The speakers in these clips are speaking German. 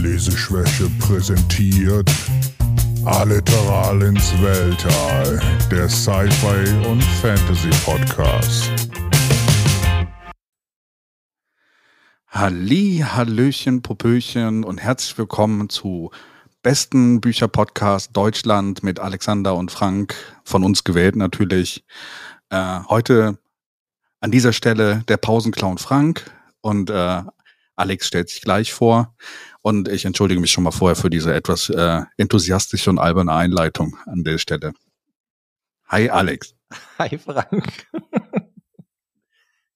Leseschwäche präsentiert Alliteral ins Weltall, der Sci-Fi und Fantasy Podcast. Halli, Hallöchen, Popöchen und herzlich willkommen zu besten Bücherpodcast Deutschland mit Alexander und Frank, von uns gewählt natürlich. Äh, heute an dieser Stelle der Pausenclown Frank und äh, Alex stellt sich gleich vor. Und ich entschuldige mich schon mal vorher für diese etwas äh, enthusiastische und alberne Einleitung an der Stelle. Hi Alex. Hi Frank.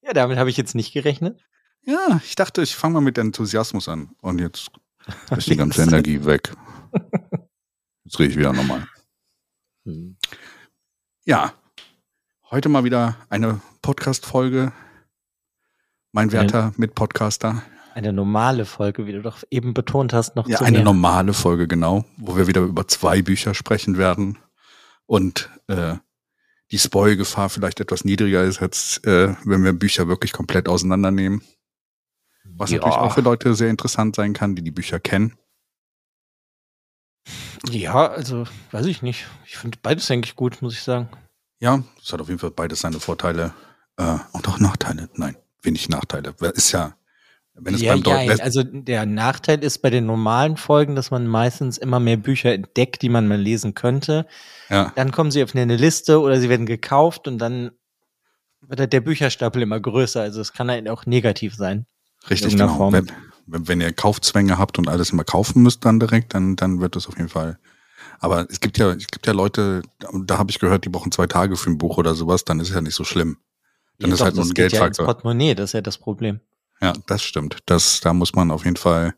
ja, damit habe ich jetzt nicht gerechnet. Ja, ich dachte, ich fange mal mit Enthusiasmus an. Und jetzt ist die ganze Energie weg. Jetzt rede ich wieder nochmal. Hm. Ja, heute mal wieder eine Podcast-Folge. Mein werter Mitpodcaster. Eine normale Folge, wie du doch eben betont hast, noch Ja, zu eine mehr. normale Folge, genau, wo wir wieder über zwei Bücher sprechen werden und äh, die Spoil-Gefahr vielleicht etwas niedriger ist, als äh, wenn wir Bücher wirklich komplett auseinandernehmen. Was Ja. natürlich auch für Leute sehr interessant sein kann, die die Bücher kennen. Ja, also weiß ich nicht. Ich finde beides eigentlich gut, muss ich sagen. Ja, es hat auf jeden Fall beides seine Vorteile äh, und auch Nachteile. Nein, wenig Nachteile. Ist ja, wenn es ja, beim ja, also der Nachteil ist bei den normalen Folgen, dass man meistens immer mehr Bücher entdeckt, die man mal lesen könnte. ja, Dann kommen sie auf eine Liste oder sie werden gekauft und dann wird halt der Bücherstapel immer größer. Also es kann halt auch negativ sein. richtig, genau. Wenn, wenn, ihr Kaufzwänge habt und alles immer kaufen müsst dann direkt, dann, dann wird das auf jeden Fall. Aber es gibt ja, es gibt ja Leute, da, habe ich gehört, die brauchen zwei Tage für ein Buch oder sowas, dann ist es ja nicht so schlimm. Dann Ja, ist doch, halt nur das ein geht ja ins Geldfaktor. Portemonnaie, das ist ja das Problem. Ja, das stimmt. Das, da muss man auf jeden Fall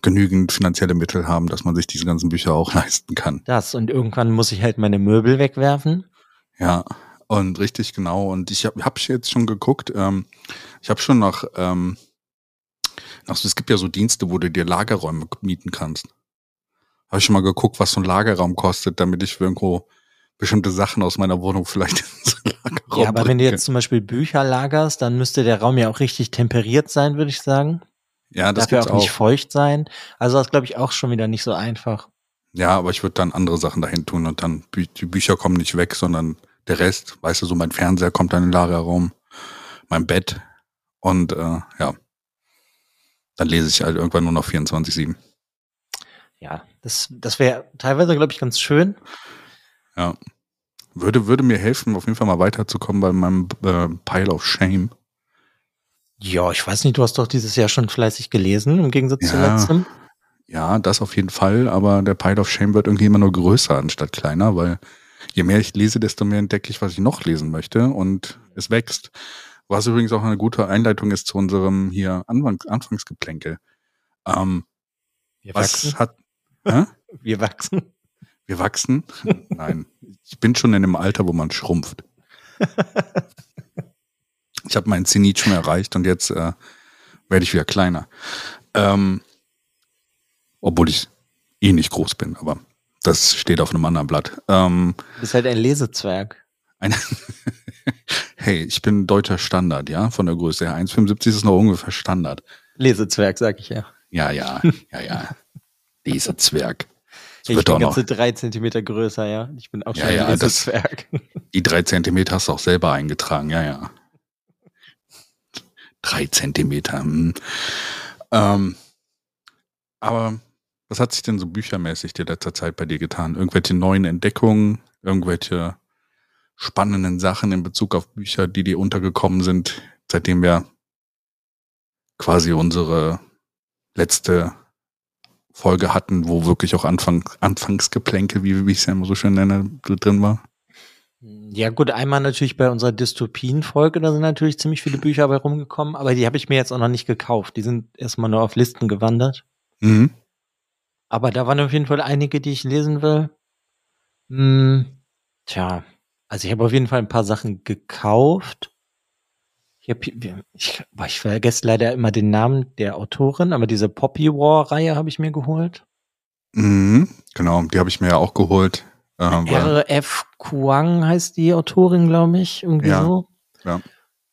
genügend finanzielle Mittel haben, dass man sich diese ganzen Bücher auch leisten kann. Das und irgendwann muss ich halt meine Möbel wegwerfen. Ja, und richtig genau. Und ich habe hab jetzt schon geguckt. Ähm, ich habe schon nach, ähm, nach, es gibt ja so Dienste, wo du dir Lagerräume mieten kannst. Habe ich schon mal geguckt, was so ein Lagerraum kostet, damit ich irgendwo bestimmte Sachen aus meiner Wohnung vielleicht Lagerraum Ja, aber wenn du jetzt zum Beispiel Bücher lagerst, dann müsste der Raum ja auch richtig temperiert sein, würde ich sagen. ja, das Darf ja auch auch. nicht feucht sein. Also das glaube ich auch schon wieder nicht so einfach. Ja, aber ich würde dann andere Sachen dahin tun und dann Bü die Bücher kommen nicht weg, sondern der Rest, weißt du, so mein Fernseher kommt dann in den Lagerraum, mein Bett und äh, ja, dann lese ich halt irgendwann nur noch 24/7. Ja, das, das wäre teilweise, glaube ich, ganz schön. Ja. Würde, würde mir helfen, auf jeden Fall mal weiterzukommen bei meinem äh, Pile of Shame. Ja, ich weiß nicht, du hast doch dieses Jahr schon fleißig gelesen, im Gegensatz zu Ja. letztem. Ja, das auf jeden Fall, aber der Pile of Shame wird irgendwie immer nur größer anstatt kleiner, weil je mehr ich lese, desto mehr entdecke ich, was ich noch lesen möchte und es wächst. Was übrigens auch eine gute Einleitung ist zu unserem hier Anfang, Anfangsgeplänkel. Ähm, Wir was wachsen. hat, hä? Wir wachsen. Wachsen? Nein, ich bin schon in dem Alter, wo man schrumpft. Ich habe meinen Zenit schon erreicht und jetzt äh, werde ich wieder kleiner. Ähm, obwohl ich eh nicht groß bin, aber das steht auf einem anderen Blatt. Ähm, Du bist halt ein Lesezwerg. ein hey, ich bin deutscher Standard, ja, von der Größe her. 1,75 ist noch ungefähr Standard. Lesezwerg, sag ich ja. Ja, ja, ja, ja. Dieser Zwerg. Das Ich bin ganze drei Zentimeter größer, ja. Ich bin auch schon Ja, ein ja, das- Lesezwerg. Die drei Zentimeter hast du auch selber eingetragen, ja, ja. Drei Zentimeter. Hm. Ähm, aber was hat sich denn so büchermäßig die letzter Zeit bei dir getan? Irgendwelche neuen Entdeckungen, irgendwelche spannenden Sachen in Bezug auf Bücher, die dir untergekommen sind, seitdem wir quasi unsere letzte Folge hatten, wo wirklich auch Anfang, Anfangsgeplänkel, wie, wie ich es ja immer so schön nenne, drin war? Ja, gut, einmal natürlich bei unserer Dystopien-Folge, da sind natürlich ziemlich viele Bücher bei rumgekommen, aber die habe ich mir jetzt auch noch nicht gekauft. Die sind erstmal nur auf Listen gewandert. Mhm. Aber da waren auf jeden Fall einige, die ich lesen will. Hm, tja, also ich habe auf jeden Fall ein paar Sachen gekauft. Ich, ich, vergesse leider immer den Namen der Autorin, aber diese Poppy War-Reihe habe ich mir geholt. Mhm, genau, die habe ich mir ja auch geholt. Äh, R.F. Kuang heißt die Autorin, glaube ich, irgendwie Ja, so. ja.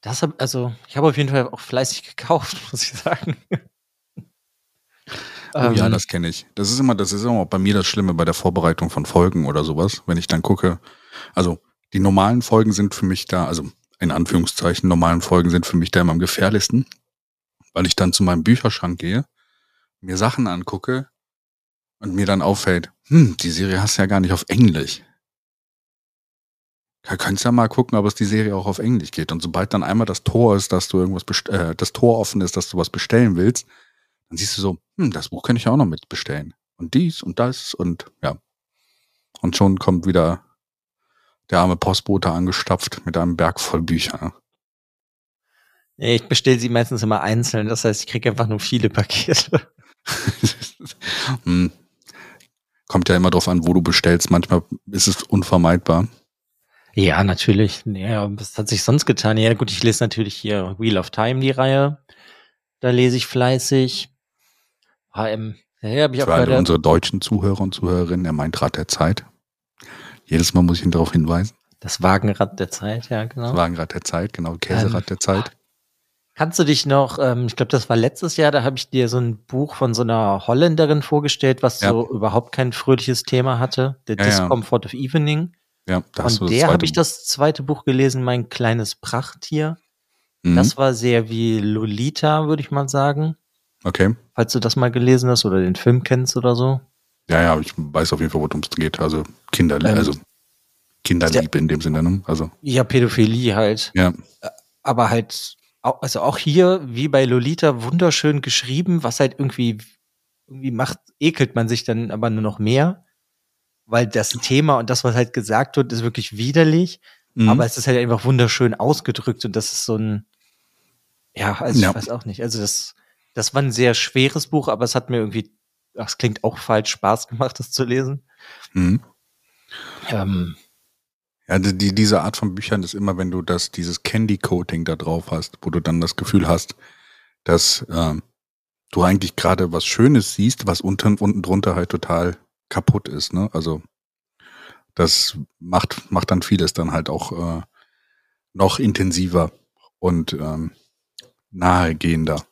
Das hab, also, ich habe auf jeden Fall auch fleißig gekauft, muss ich sagen. Oh, ja, Ähm, das kenne ich. Das ist immer, das ist immer bei mir das Schlimme bei der Vorbereitung von Folgen oder sowas, wenn ich dann gucke. Also die normalen Folgen sind für mich da, also in Anführungszeichen normalen Folgen sind für mich da immer am gefährlichsten, weil ich dann zu meinem Bücherschrank gehe, mir Sachen angucke und mir dann auffällt, hm, die Serie hast du ja gar nicht auf Englisch. Da könntest ja mal gucken, ob es die Serie auch auf Englisch geht. Und sobald dann einmal das Tor ist, dass du irgendwas äh, das Tor offen ist, dass du was bestellen willst, dann siehst du so, hm, das Buch kann ich auch noch mitbestellen. Und dies und das und ja. Und schon kommt wieder der arme Postbote angestapft mit einem Berg voll Bücher. nee, ich bestelle sie meistens immer einzeln. Das heißt, ich kriege einfach nur viele Pakete. hm. Kommt ja immer drauf an, wo du bestellst. Manchmal ist es unvermeidbar. Ja, natürlich. Ja, was hat sich sonst getan? Ja, gut, ich lese natürlich hier Wheel of Time, die Reihe. Da lese ich fleißig. HM. Ja, ich auch Für alle gerade. unsere deutschen Zuhörer und Zuhörerinnen, er meint Rad der Zeit. Jedes Mal muss ich ihn darauf hinweisen. Das Wagenrad der Zeit, ja, genau. Das Wagenrad der Zeit, genau, Käserad der Zeit. Kannst du dich noch, ähm, ich glaube, das war letztes Jahr, da habe ich dir so ein Buch von so einer Holländerin vorgestellt, was Ja. so überhaupt kein fröhliches Thema hatte. The Ja, ja. Discomfort of Evening. Ja, da hast du Von das der habe ich das zweite Buch gelesen, mein kleines Prachttier. Mhm. Das war sehr wie Lolita, würde ich mal sagen. okay. Falls du das mal gelesen hast oder den Film kennst oder so. Ja, ja, ich weiß auf jeden Fall, worum es geht. Also Kinder, Ähm, also Kinderliebe in dem Sinne, ne? Also, Ja, Pädophilie halt. ja. Aber halt, also auch hier, wie bei Lolita, wunderschön geschrieben, was halt irgendwie, irgendwie macht, ekelt man sich dann aber nur noch mehr. Weil das Thema und das, was halt gesagt wird, ist wirklich widerlich. Mhm. Aber es ist halt einfach wunderschön ausgedrückt und das ist so ein, ja, also Ja. ich weiß auch nicht. Also das, das war ein sehr schweres Buch, aber es hat mir irgendwie, es klingt auch falsch, Spaß gemacht, das zu lesen. Mhm. Ähm, Ja, die, die, diese Art von Büchern ist immer, wenn du das, dieses Candy-Coating da drauf hast, wo du dann das Gefühl hast, dass ähm, du eigentlich gerade was Schönes siehst, was unten, unten drunter halt total kaputt ist, ne? Also das macht, macht dann vieles dann halt auch äh, noch intensiver und ähm, nahegehender.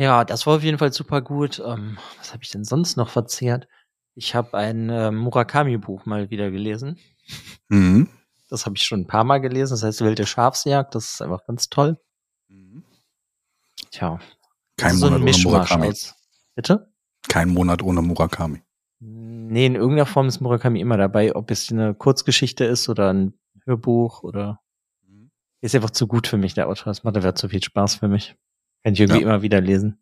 Ja, das war auf jeden Fall super gut. Ähm, was habe ich denn sonst noch verzehrt? Ich habe ein äh, Murakami-Buch mal wieder gelesen. Mhm. Das habe ich schon ein paar Mal gelesen. Das heißt Wilde Schafsjagd. Das ist einfach ganz toll. Tja, Kein so ein Monat ohne Mischmasch Murakami. aus. Bitte? Kein Monat ohne Murakami. Nee, in irgendeiner Form ist Murakami immer dabei, ob es eine Kurzgeschichte ist oder ein Hörbuch oder ist einfach zu gut für mich, der Autor. Das macht einfach zu viel Spaß für mich. Kann ich irgendwie Ja. immer wieder lesen.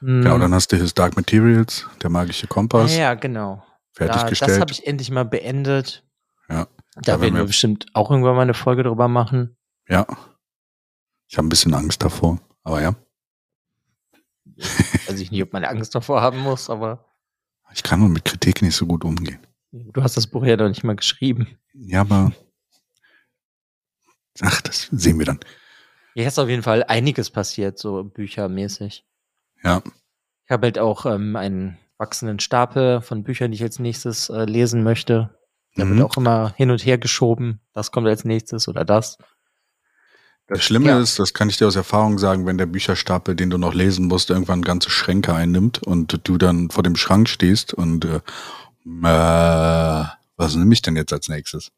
Hm. Genau, dann hast du His Dark Materials, der magische Kompass, ja, ja, genau. Da, das fertiggestellt. habe ich endlich mal beendet. Ja. Da Da werden wir wir- bestimmt auch irgendwann mal eine Folge drüber machen. Ja. Ich habe ein bisschen Angst davor, aber ja. Weiß ich nicht, ob man Angst davor haben muss, aber Ich kann nur mit Kritik nicht so gut umgehen. du hast das Buch ja noch nicht mal geschrieben. Ja, aber. Ach, das sehen wir dann. Hier ist auf jeden Fall einiges passiert, so büchermäßig. Ja. Ich habe halt auch ähm, einen wachsenden Stapel von Büchern, die ich als nächstes äh, lesen möchte. Da Mhm. wird auch immer hin und her geschoben. Das kommt als nächstes oder das. Das Schlimme Ja. ist, das kann ich dir aus Erfahrung sagen, wenn der Bücherstapel, den du noch lesen musst, irgendwann ganze Schränke einnimmt und du dann vor dem Schrank stehst und äh, äh, was nehme ich denn jetzt als nächstes?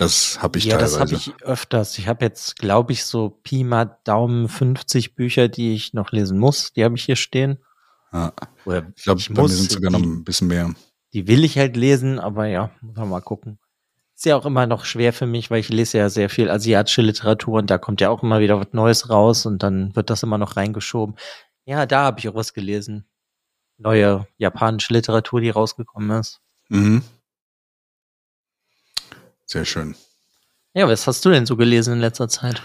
Das habe ich ja, das teilweise. habe ich öfters. Ich habe jetzt, glaube ich, so Pi mal Daumen 50 Bücher, die ich noch lesen muss. Die habe ich hier stehen. ja. Oder Ich glaube, bei mir muss, sind sogar noch ein bisschen mehr. die will ich halt lesen, aber ja, muss man mal gucken. Ist ja auch immer noch schwer für mich, weil ich lese ja sehr viel asiatische Literatur und da kommt ja auch immer wieder was Neues raus und dann wird das immer noch reingeschoben. Ja, da habe ich auch was gelesen. Neue japanische Literatur, die rausgekommen ist. Mhm. Sehr schön. Ja, was hast du denn so gelesen in letzter Zeit?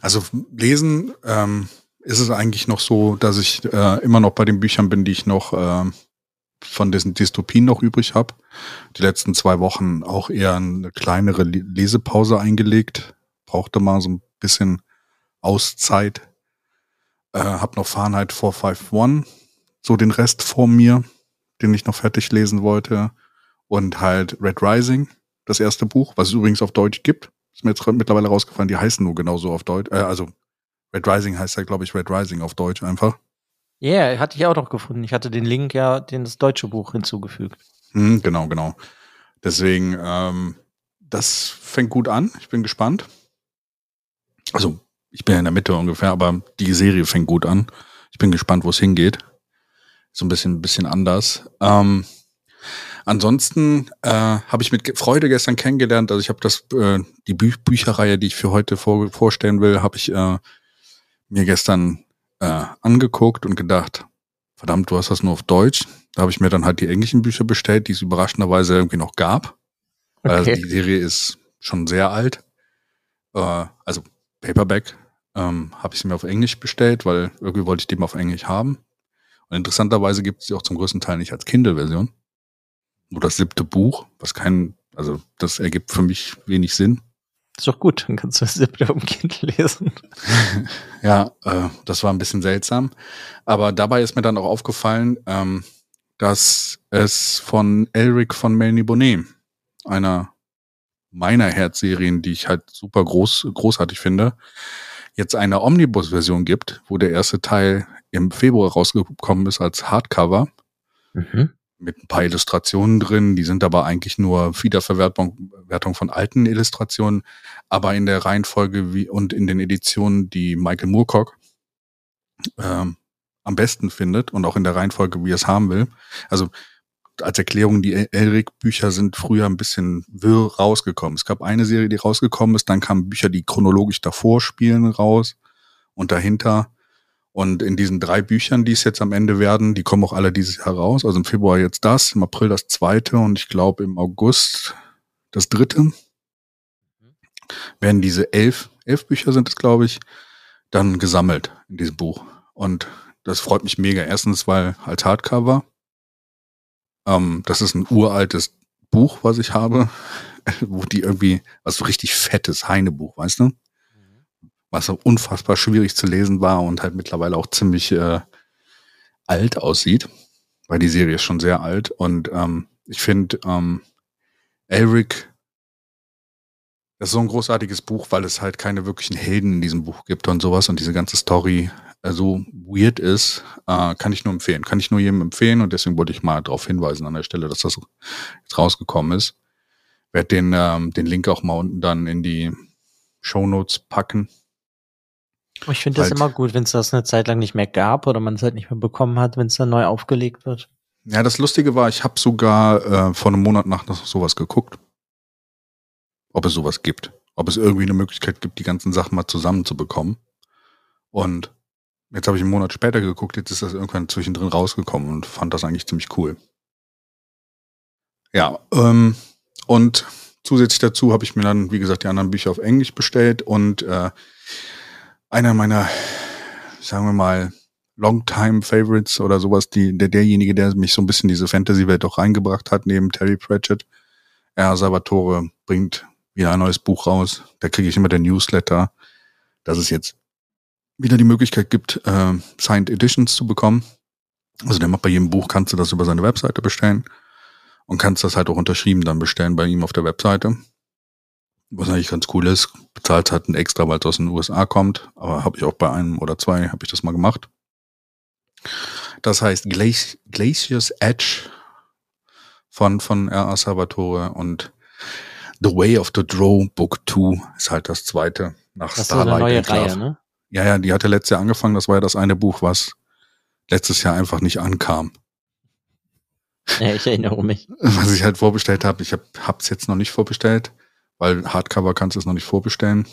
Also lesen ähm, ist es eigentlich noch so, dass ich äh, immer noch bei den Büchern bin, die ich noch äh, von diesen Dystopien noch übrig habe. Die letzten zwei Wochen auch eher eine kleinere Le- Lesepause eingelegt. Brauchte mal so ein bisschen Auszeit. Äh, hab noch Fahrenheit 451, so den Rest vor mir, den ich noch fertig lesen wollte. Und halt Red Rising, das erste Buch, was es übrigens auf Deutsch gibt. Ist mir jetzt mittlerweile rausgefallen, die heißen nur genauso auf Deutsch, äh, also Red Rising heißt ja, glaube ich, Red Rising auf Deutsch einfach. Ja, yeah, hatte ich auch noch gefunden. Ich hatte den Link ja, den das deutsche Buch hinzugefügt. Hm, genau, genau. Deswegen, ähm, das fängt gut an. Ich bin gespannt. Also, ich bin ja in der Mitte ungefähr, aber die Serie fängt gut an. Ich bin gespannt, wo es hingeht. So ein bisschen, ein bisschen anders. Ähm, ansonsten äh, habe ich mit Freude gestern kennengelernt. Also ich habe das äh, die Bü Bücherreihe, die ich für heute vor vorstellen will, habe ich äh, mir gestern äh, angeguckt und gedacht, verdammt, du hast das nur auf Deutsch. Da habe ich mir dann halt die englischen Bücher bestellt, die es überraschenderweise irgendwie noch gab. Okay. Also die Serie ist schon sehr alt. Äh, also Paperback ähm, habe ich sie mir auf Englisch bestellt, weil irgendwie wollte ich die mal auf Englisch haben. Und interessanterweise gibt es sie auch zum größten Teil nicht als Kindle-Version. Nur das siebte Buch, was kein, also das ergibt für mich wenig Sinn. Ist doch gut, dann kannst du das siebte dem Kindle lesen. ja, äh, das war ein bisschen seltsam. Aber dabei ist mir dann auch aufgefallen, ähm, dass es von Elric von Melanie Bonnet, einer meiner Herzserien, die ich halt super groß, großartig finde, jetzt eine Omnibus-Version gibt, wo der erste Teil im Februar rausgekommen ist als Hardcover. Mhm. Mit ein paar Illustrationen drin, die sind aber eigentlich nur Wiederverwertung Wertung von alten Illustrationen, aber in der Reihenfolge wie und in den Editionen, die Michael Moorcock ähm, am besten findet und auch in der Reihenfolge, wie er es haben will. Also als Erklärung, die Elric-Bücher sind früher ein bisschen wirr rausgekommen. Es gab eine Serie, die rausgekommen ist, dann kamen Bücher, die chronologisch davor spielen, raus und dahinter. Und in diesen drei Büchern, die es jetzt am Ende werden, die kommen auch alle dieses Jahr raus. Also im Februar jetzt das, im April das zweite und ich glaube im August das dritte. Werden diese elf, elf Bücher sind es, glaube ich, dann gesammelt in diesem Buch. Und das freut mich mega. Erstens, weil als Hardcover ähm, das ist ein uraltes Buch, was ich habe, wo die irgendwie, was so richtig fettes Heinebuch, weißt du? Was so unfassbar schwierig zu lesen war und halt mittlerweile auch ziemlich äh, alt aussieht, weil die Serie ist schon sehr alt. Und ähm, ich finde, ähm, Elric, das ist so ein großartiges Buch, weil es halt keine wirklichen Helden in diesem Buch gibt und sowas und diese ganze Story äh, so weird ist, äh, kann ich nur empfehlen. Kann ich nur jedem empfehlen und deswegen wollte ich mal darauf hinweisen an der Stelle, dass das jetzt rausgekommen ist. Werde den, ähm, den Link auch mal unten dann in die Show Notes packen. Ich finde das immer gut, wenn es das eine Zeit lang nicht mehr gab oder man es halt nicht mehr bekommen hat, wenn es dann neu aufgelegt wird. Ja, das Lustige war, ich habe sogar äh, vor einem Monat nach sowas geguckt. Ob es sowas gibt. Ob es irgendwie eine Möglichkeit gibt, die ganzen Sachen mal zusammenzubekommen. Und Jetzt habe ich einen Monat später geguckt, jetzt ist das irgendwann zwischendrin rausgekommen und fand das eigentlich ziemlich cool. Ja, ähm, und zusätzlich dazu habe ich mir dann, wie gesagt, die anderen Bücher auf Englisch bestellt und äh, einer meiner, sagen wir mal, Longtime Favorites oder sowas, die, der, derjenige, der mich so ein bisschen diese Fantasy-Welt auch reingebracht hat, neben Terry Pratchett, er Salvatore bringt wieder ein neues Buch raus. Da kriege ich immer den Newsletter, dass es jetzt wieder die Möglichkeit gibt, äh, Signed Editions zu bekommen. Also der macht bei jedem Buch, kannst du das über seine Webseite bestellen und kannst das halt auch unterschrieben dann bestellen bei ihm auf der Webseite. Was eigentlich ganz cool ist, bezahlt halt ein extra, weil es aus den USA kommt, aber habe ich auch bei einem oder zwei, habe ich das mal gemacht. Das heißt Glaci Glaciers Edge von, von R.A. Salvatore und The Way of the Drow Book 2 ist halt das zweite nach das Starlight. Ist eine neue Reihe, ne? Ja, ja, die hatte letztes Jahr angefangen. Das war ja das eine Buch, was letztes Jahr einfach nicht ankam. Ja, ich erinnere mich. Was ich halt vorbestellt habe. Ich habe es jetzt noch nicht vorbestellt, weil Hardcover kannst du es noch nicht vorbestellen.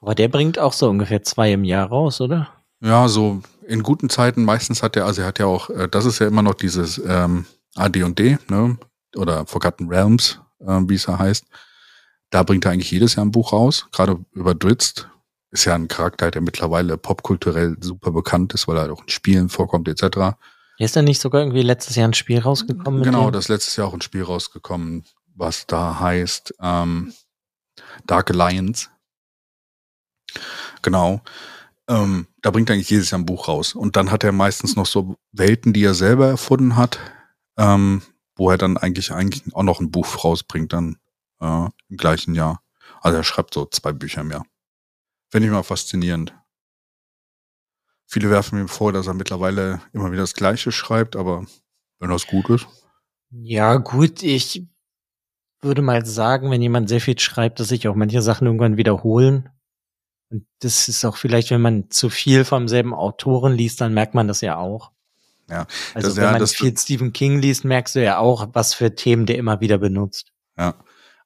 Aber der bringt auch so ungefähr zwei im Jahr raus, oder? Ja, so in guten Zeiten meistens hat er, also er hat ja auch, äh, das ist ja immer noch dieses ähm, AD&D, ne? Oder Forgotten Realms, äh, wie es ja heißt. Da bringt er eigentlich jedes Jahr ein Buch raus, gerade über Dritzt, ist ja ein Charakter, der mittlerweile popkulturell super bekannt ist, weil er auch in Spielen vorkommt, etc. Ist da nicht sogar irgendwie letztes Jahr ein Spiel rausgekommen? Genau, das letztes Jahr auch ein Spiel rausgekommen, was da heißt ähm, Dark Alliance. Genau. Ähm, da bringt eigentlich jedes Jahr ein Buch raus. Und dann hat er meistens noch so Welten, die er selber erfunden hat, ähm, wo er dann eigentlich eigentlich auch noch ein Buch rausbringt dann äh, im gleichen Jahr. Also er schreibt so zwei Bücher mehr. Finde ich mal faszinierend. Viele werfen ihm vor, dass er mittlerweile immer wieder das Gleiche schreibt, aber wenn das gut ist. Ja, gut, ich würde mal sagen, wenn jemand sehr viel schreibt, dass sich auch manche Sachen irgendwann wiederholen. Und das ist auch vielleicht, wenn man zu viel vom selben Autoren liest, dann merkt man das ja auch. Ja, Also das, wenn ja, man das, viel Stephen King liest, merkst du ja auch, was für Themen der immer wieder benutzt. ja.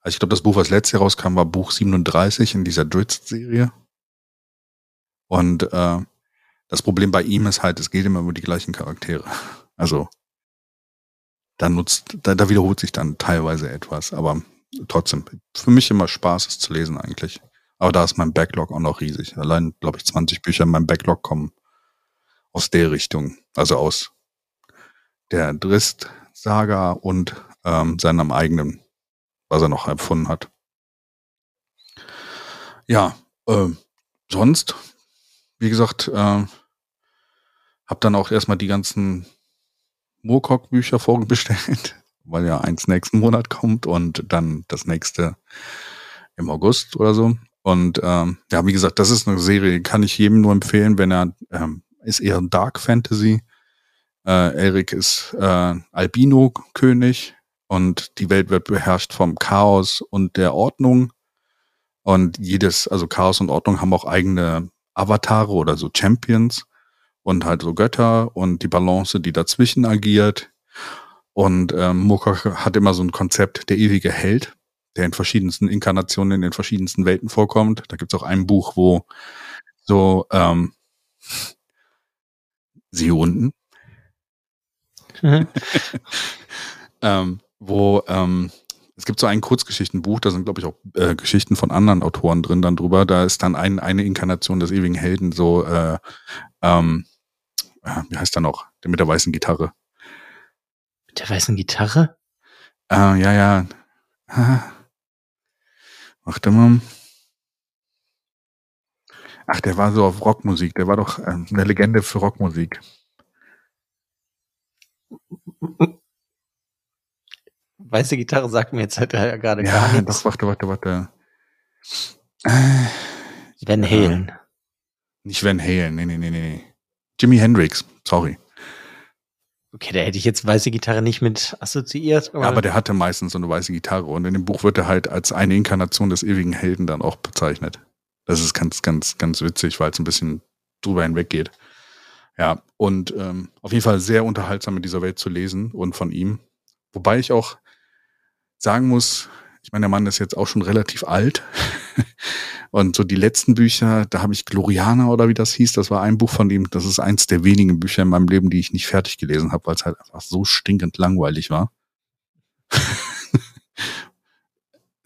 Also ich glaube, das Buch, was letztes Jahr rauskam, war Buch 37 in dieser Dritz-Serie. Und äh, das Problem bei ihm ist halt, es geht immer über die gleichen Charaktere. Also da nutzt, da, da wiederholt sich dann teilweise etwas, aber trotzdem, für mich immer Spaß, es zu lesen eigentlich. Aber da ist mein Backlog auch noch riesig. Allein, glaube ich, 20 Bücher in meinem Backlog kommen aus der Richtung, also aus der Drist-Saga und ähm, seinem eigenen, was er noch erfunden hat. Ja, äh, sonst, wie gesagt, äh, hab dann auch erstmal die ganzen Moorcock-Bücher vorbestellt, weil ja eins nächsten Monat kommt und dann das nächste im August oder so. Und ähm, ja, wie gesagt, das ist eine Serie, kann ich jedem nur empfehlen, wenn er ähm, ist eher Dark Fantasy. Äh, Erik ist äh, Albino-König und die Welt wird beherrscht vom Chaos und der Ordnung. Und jedes, also Chaos und Ordnung haben auch eigene Avatare oder so Champions und halt so Götter und die Balance, die dazwischen agiert. Und ähm, Moorcock hat immer so ein Konzept, der ewige Held, der in verschiedensten Inkarnationen in den verschiedensten Welten vorkommt. Da gibt's auch ein Buch, wo so ähm, sie unten, ähm, wo ähm, es gibt so ein Kurzgeschichtenbuch, da sind, glaube ich, auch äh, Geschichten von anderen Autoren drin dann drüber. Da ist dann ein, eine Inkarnation des ewigen Helden, so, äh, ähm, äh, wie heißt er noch? Der mit der weißen Gitarre. Mit der weißen Gitarre? Äh, ja, ja. Ah. Warte mal. Ach, der war so auf Rockmusik. Der war doch ähm, eine Legende für Rockmusik. Weiße Gitarre sagt mir jetzt halt ja gerade gar Ja, nichts. doch, warte, warte, warte. Äh, Van Halen. nicht Van Halen, nee, nee, nee, nee. Jimi Hendrix, sorry. Okay, da hätte ich jetzt weiße Gitarre nicht mit assoziiert. Ja, aber der hatte meistens so eine weiße Gitarre und in dem Buch wird er halt als eine Inkarnation des ewigen Helden dann auch bezeichnet. Das ist ganz, ganz, ganz witzig, weil es ein bisschen drüber hinweg geht. Ja, und ähm, auf jeden Fall sehr unterhaltsam in dieser Welt zu lesen und von ihm. Wobei ich auch sagen muss, ich meine, der Mann ist jetzt auch schon relativ alt. Und so die letzten Bücher, da habe ich Gloriana oder wie das hieß, das war ein Buch von ihm, das ist eins der wenigen Bücher in meinem Leben, die ich nicht fertig gelesen habe, weil es halt einfach so stinkend langweilig war.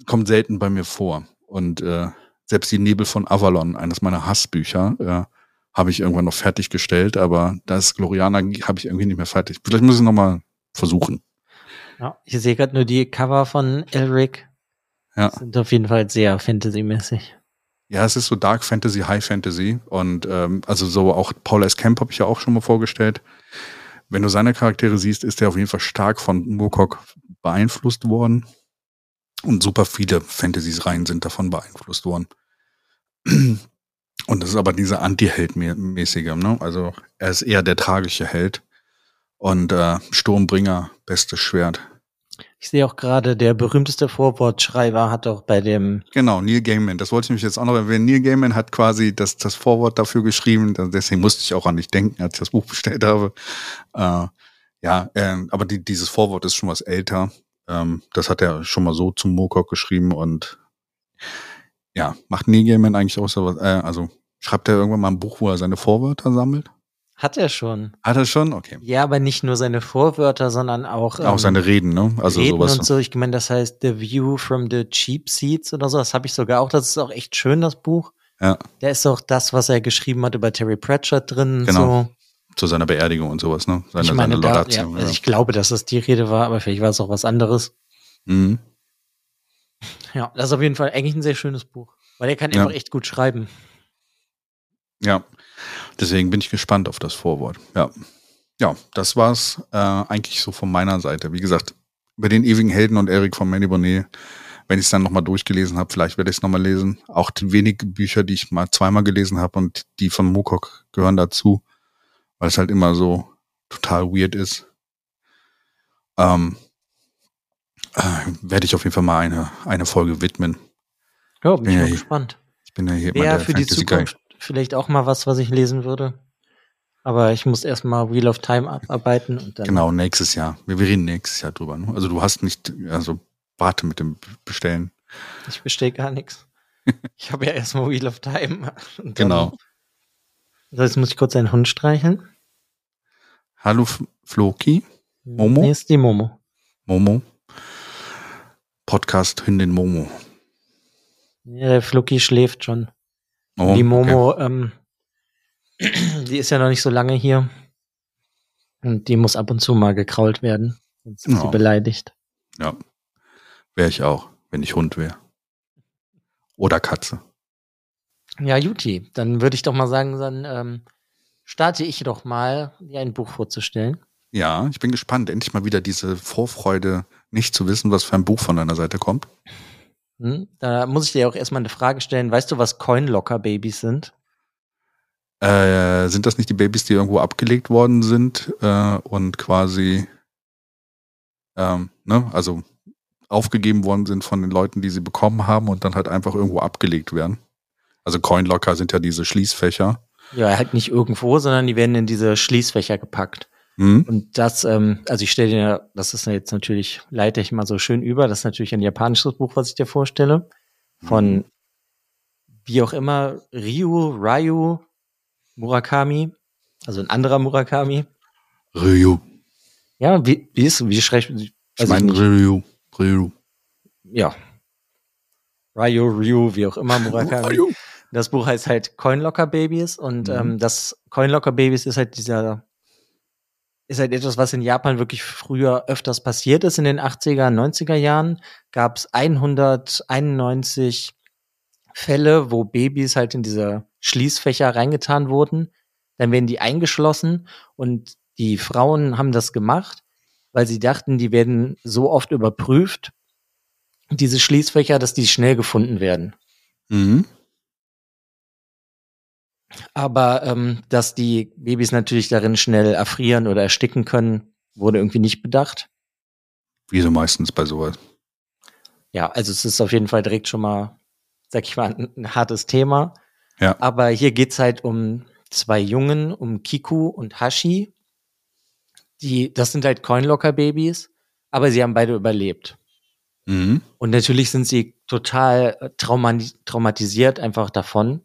Kommt selten bei mir vor. Und äh, selbst die Nebel von Avalon, eines meiner Hassbücher, äh, habe ich irgendwann noch fertiggestellt, aber das Gloriana habe ich irgendwie nicht mehr fertig. Vielleicht muss ich noch mal versuchen. Ja, ich sehe gerade nur die Cover von Elric. Ja. Sind auf jeden Fall sehr Fantasy-mäßig. Ja, es ist so Dark Fantasy, High Fantasy und ähm, also so auch Paul S. Camp habe ich ja auch schon mal vorgestellt. Wenn du seine Charaktere siehst, ist er auf jeden Fall stark von Moorcock beeinflusst worden und super viele Fantasies-Reihen sind davon beeinflusst worden. Und das ist aber diese Anti-Held-mäßige, ne? Also er ist eher der tragische Held und äh, Sturmbringer, bestes Schwert. Ich sehe auch gerade, der berühmteste Vorwortschreiber hat auch bei dem, Genau, Neil Gaiman. Das wollte ich mich jetzt auch noch erwähnen. Neil Gaiman hat quasi das, das Vorwort dafür geschrieben. Deswegen musste ich auch an dich denken, als ich das Buch bestellt habe. Äh, ja, ähm, aber die, dieses Vorwort ist schon was älter. Ähm, das hat er schon mal so zum Moorcock geschrieben und ja, macht Neil Gaiman eigentlich auch so was, äh, also schreibt er irgendwann mal ein Buch, wo er seine Vorwörter sammelt? Hat er schon. Hat er schon? Okay. Ja, aber nicht nur seine Vorwörter, sondern auch, Auch ähm, seine Reden, ne? Also Reden sowas. und so. Ich meine, das heißt The View from the Cheap Seats oder so. Das habe ich sogar auch. Das ist auch echt schön, das Buch. Ja. Da ist auch das, was er geschrieben hat über Terry Pratchett drin. Genau. So. Zu seiner Beerdigung und sowas, ne? Seine, Ich meine, seine da, ja, also ich glaube, dass das die Rede war, aber vielleicht war es auch was anderes. Mhm. Ja, das ist auf jeden Fall eigentlich ein sehr schönes Buch. Weil er kann Ja. einfach echt gut schreiben. Ja, deswegen bin ich gespannt auf das Vorwort. Ja, ja das war's äh, eigentlich so von meiner Seite. Wie gesagt, über den ewigen Helden und Erik von Manny Bonnet wenn ich es dann nochmal durchgelesen habe, vielleicht werde ich es nochmal lesen. Auch die wenigen Bücher, die ich mal zweimal gelesen habe und die von Mukok gehören dazu, weil es halt immer so total weird ist. Ähm, äh, werde ich auf jeden Fall mal eine, eine Folge widmen. Ja, bin ich Ja, mal hier- gespannt. Ich bin ja hier der für die Fantasy Guy. Vielleicht auch mal was, was ich lesen würde. Aber ich muss erstmal Wheel of Time abarbeiten und dann. Genau, nächstes Jahr. Wir, reden nächstes Jahr drüber. Ne? Also du hast nicht, also warte mit dem Bestellen. Ich bestelle gar nichts. Ich habe ja erstmal Wheel of Time. Dann, Genau. So, jetzt muss ich kurz einen Hund streicheln. Hallo Floki, Momo? Nee, ist die Momo. Momo. Podcast Hündin Momo. Ja, der Flucky schläft schon. Oh, die okay. Momo, ähm, die ist ja noch nicht so lange hier. Und die muss ab und zu mal gekrault werden. Sonst ist sie Ja. beleidigt. Ja. Wäre ich auch, wenn ich Hund wäre. Oder Katze. Ja, Juti, dann würde ich doch mal sagen, dann ähm, starte ich doch mal, dir ein Buch vorzustellen. Ja, ich bin gespannt. Endlich mal wieder diese Vorfreude, nicht zu wissen, was für ein Buch von deiner Seite kommt. Hm? Da muss ich dir auch erstmal eine Frage stellen. Weißt du, was Coinlocker-Babys sind? Äh, sind das nicht die Babys, die irgendwo abgelegt worden sind äh, und quasi, ähm, ne, also aufgegeben worden sind von den Leuten, die sie bekommen haben und dann halt einfach irgendwo abgelegt werden? Also Coinlocker sind ja diese Schließfächer. Ja, halt nicht irgendwo, sondern die werden in diese Schließfächer gepackt. Hm? Und das, ähm, also ich stelle dir, das ist jetzt natürlich, leite ich mal so schön über, das ist natürlich ein japanisches Buch, was ich dir vorstelle. Von wie auch immer, Ryu, Ryu, Murakami, also ein anderer Murakami. Ryu. Ja, wie, wie ist, wie schreibt, Ich weiß meine. Ryu. Ryu. ja. Ryu, Ryu, wie auch immer, Murakami. Ryu. Das Buch heißt halt Coinlocker Babies und Mhm. ähm, das Coinlocker Babies ist halt dieser, ist halt etwas, was in Japan wirklich früher öfters passiert ist. In den 80er, 90er Jahren gab es 191 Fälle, wo Babys halt in diese Schließfächer reingetan wurden. Dann werden die eingeschlossen und die Frauen haben das gemacht, weil sie dachten, die werden so oft überprüft, diese Schließfächer, dass die schnell gefunden werden. Mhm. Aber ähm, dass die Babys natürlich darin schnell erfrieren oder ersticken können, wurde irgendwie nicht bedacht. Wie so meistens bei sowas. Ja, also es ist auf jeden Fall direkt schon mal, sag ich mal, ein, ein hartes Thema. Ja. Aber hier geht's halt um zwei Jungen, um Kiku und Hashi. Die, das sind halt Coinlocker-Babys, aber sie haben beide überlebt. Mhm. Und natürlich sind sie total äh, trauma traumatisiert einfach davon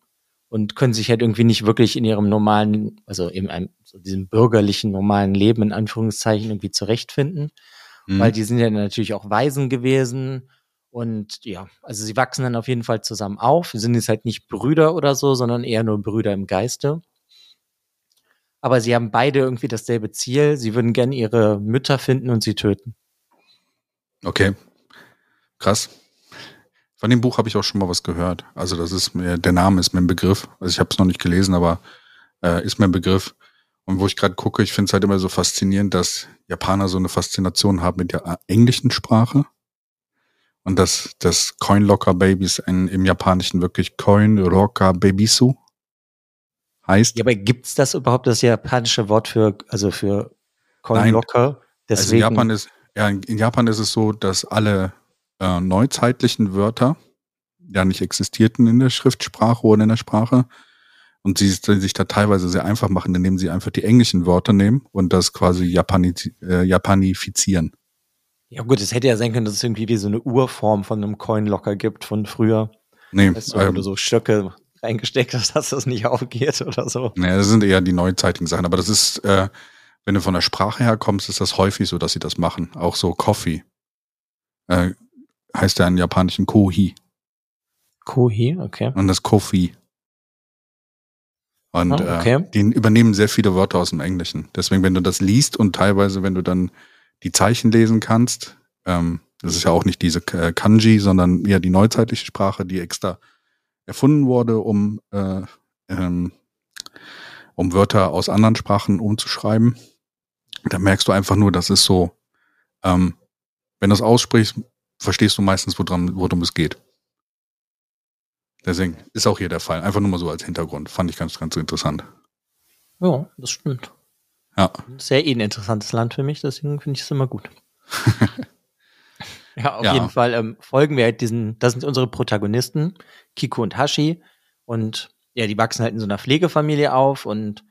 und können sich halt irgendwie nicht wirklich in ihrem normalen, also in einem, so diesem bürgerlichen, normalen Leben in Anführungszeichen irgendwie zurechtfinden, Mhm. weil die sind ja natürlich auch Waisen gewesen und ja, also sie wachsen dann auf jeden Fall zusammen auf. Sie sind jetzt halt nicht Brüder oder so, sondern eher nur Brüder im Geiste. Aber sie haben beide irgendwie dasselbe Ziel. Sie würden gerne ihre Mütter finden und sie töten. Okay. Krass. Von dem Buch habe ich auch schon mal was gehört. Also das ist mir, der Name ist mir ein Begriff. Also ich habe es noch nicht gelesen, aber äh, ist mir ein Begriff. Und wo ich gerade gucke, ich finde es halt immer so faszinierend, dass Japaner so eine Faszination haben mit der äh, englischen Sprache. Und dass das Coinlocker Babies in, im Japanischen wirklich Coinrocker Babisu heißt. Ja, aber gibt's das überhaupt das japanische Wort für, also für Coinlocker? Also Deswegen, in Japan ist, ja, in Japan ist es so, dass alle äh, neuzeitlichen Wörter ja nicht existierten in der Schriftsprache oder in der Sprache. Und sie sich da teilweise sehr einfach machen, indem sie einfach die englischen Wörter nehmen und das quasi Japani, äh, japanifizieren. ja gut, es hätte ja sein können, dass es irgendwie wie so eine Urform von einem Coinlocker gibt von früher. Nee, Weißt du, ähm, du so Stöcke reingesteckt hast, dass das nicht aufgeht oder so. nee, das sind eher die neuzeitigen Sachen. Aber das ist, äh, wenn du von der Sprache her kommst, ist das häufig so, dass sie das machen. Auch so Coffee. Äh, heißt ja im Japanischen Kohi. Kohi, okay. und das Kofi. Und Ah, okay. äh, die übernehmen sehr viele Wörter aus dem Englischen. Deswegen, wenn du das liest und teilweise, wenn du dann die Zeichen lesen kannst, ähm, das ist ja auch nicht diese äh, Kanji, sondern eher die neuzeitliche Sprache, die extra erfunden wurde, um, äh, ähm, um Wörter aus anderen Sprachen umzuschreiben. Da merkst du einfach nur, das ist so, ähm, wenn du es aussprichst, verstehst du meistens, worum, worum es geht. Deswegen ist auch hier der Fall. Einfach nur mal so als Hintergrund. Fand ich ganz, ganz interessant. Ja, das stimmt. Ja. Sehr eh ein interessantes Land für mich, deswegen finde ich es immer gut. ja, auf Ja. jeden Fall ähm, folgen wir halt diesen, das sind unsere Protagonisten, Kiko und Hashi. Und ja, die wachsen halt in so einer Pflegefamilie auf und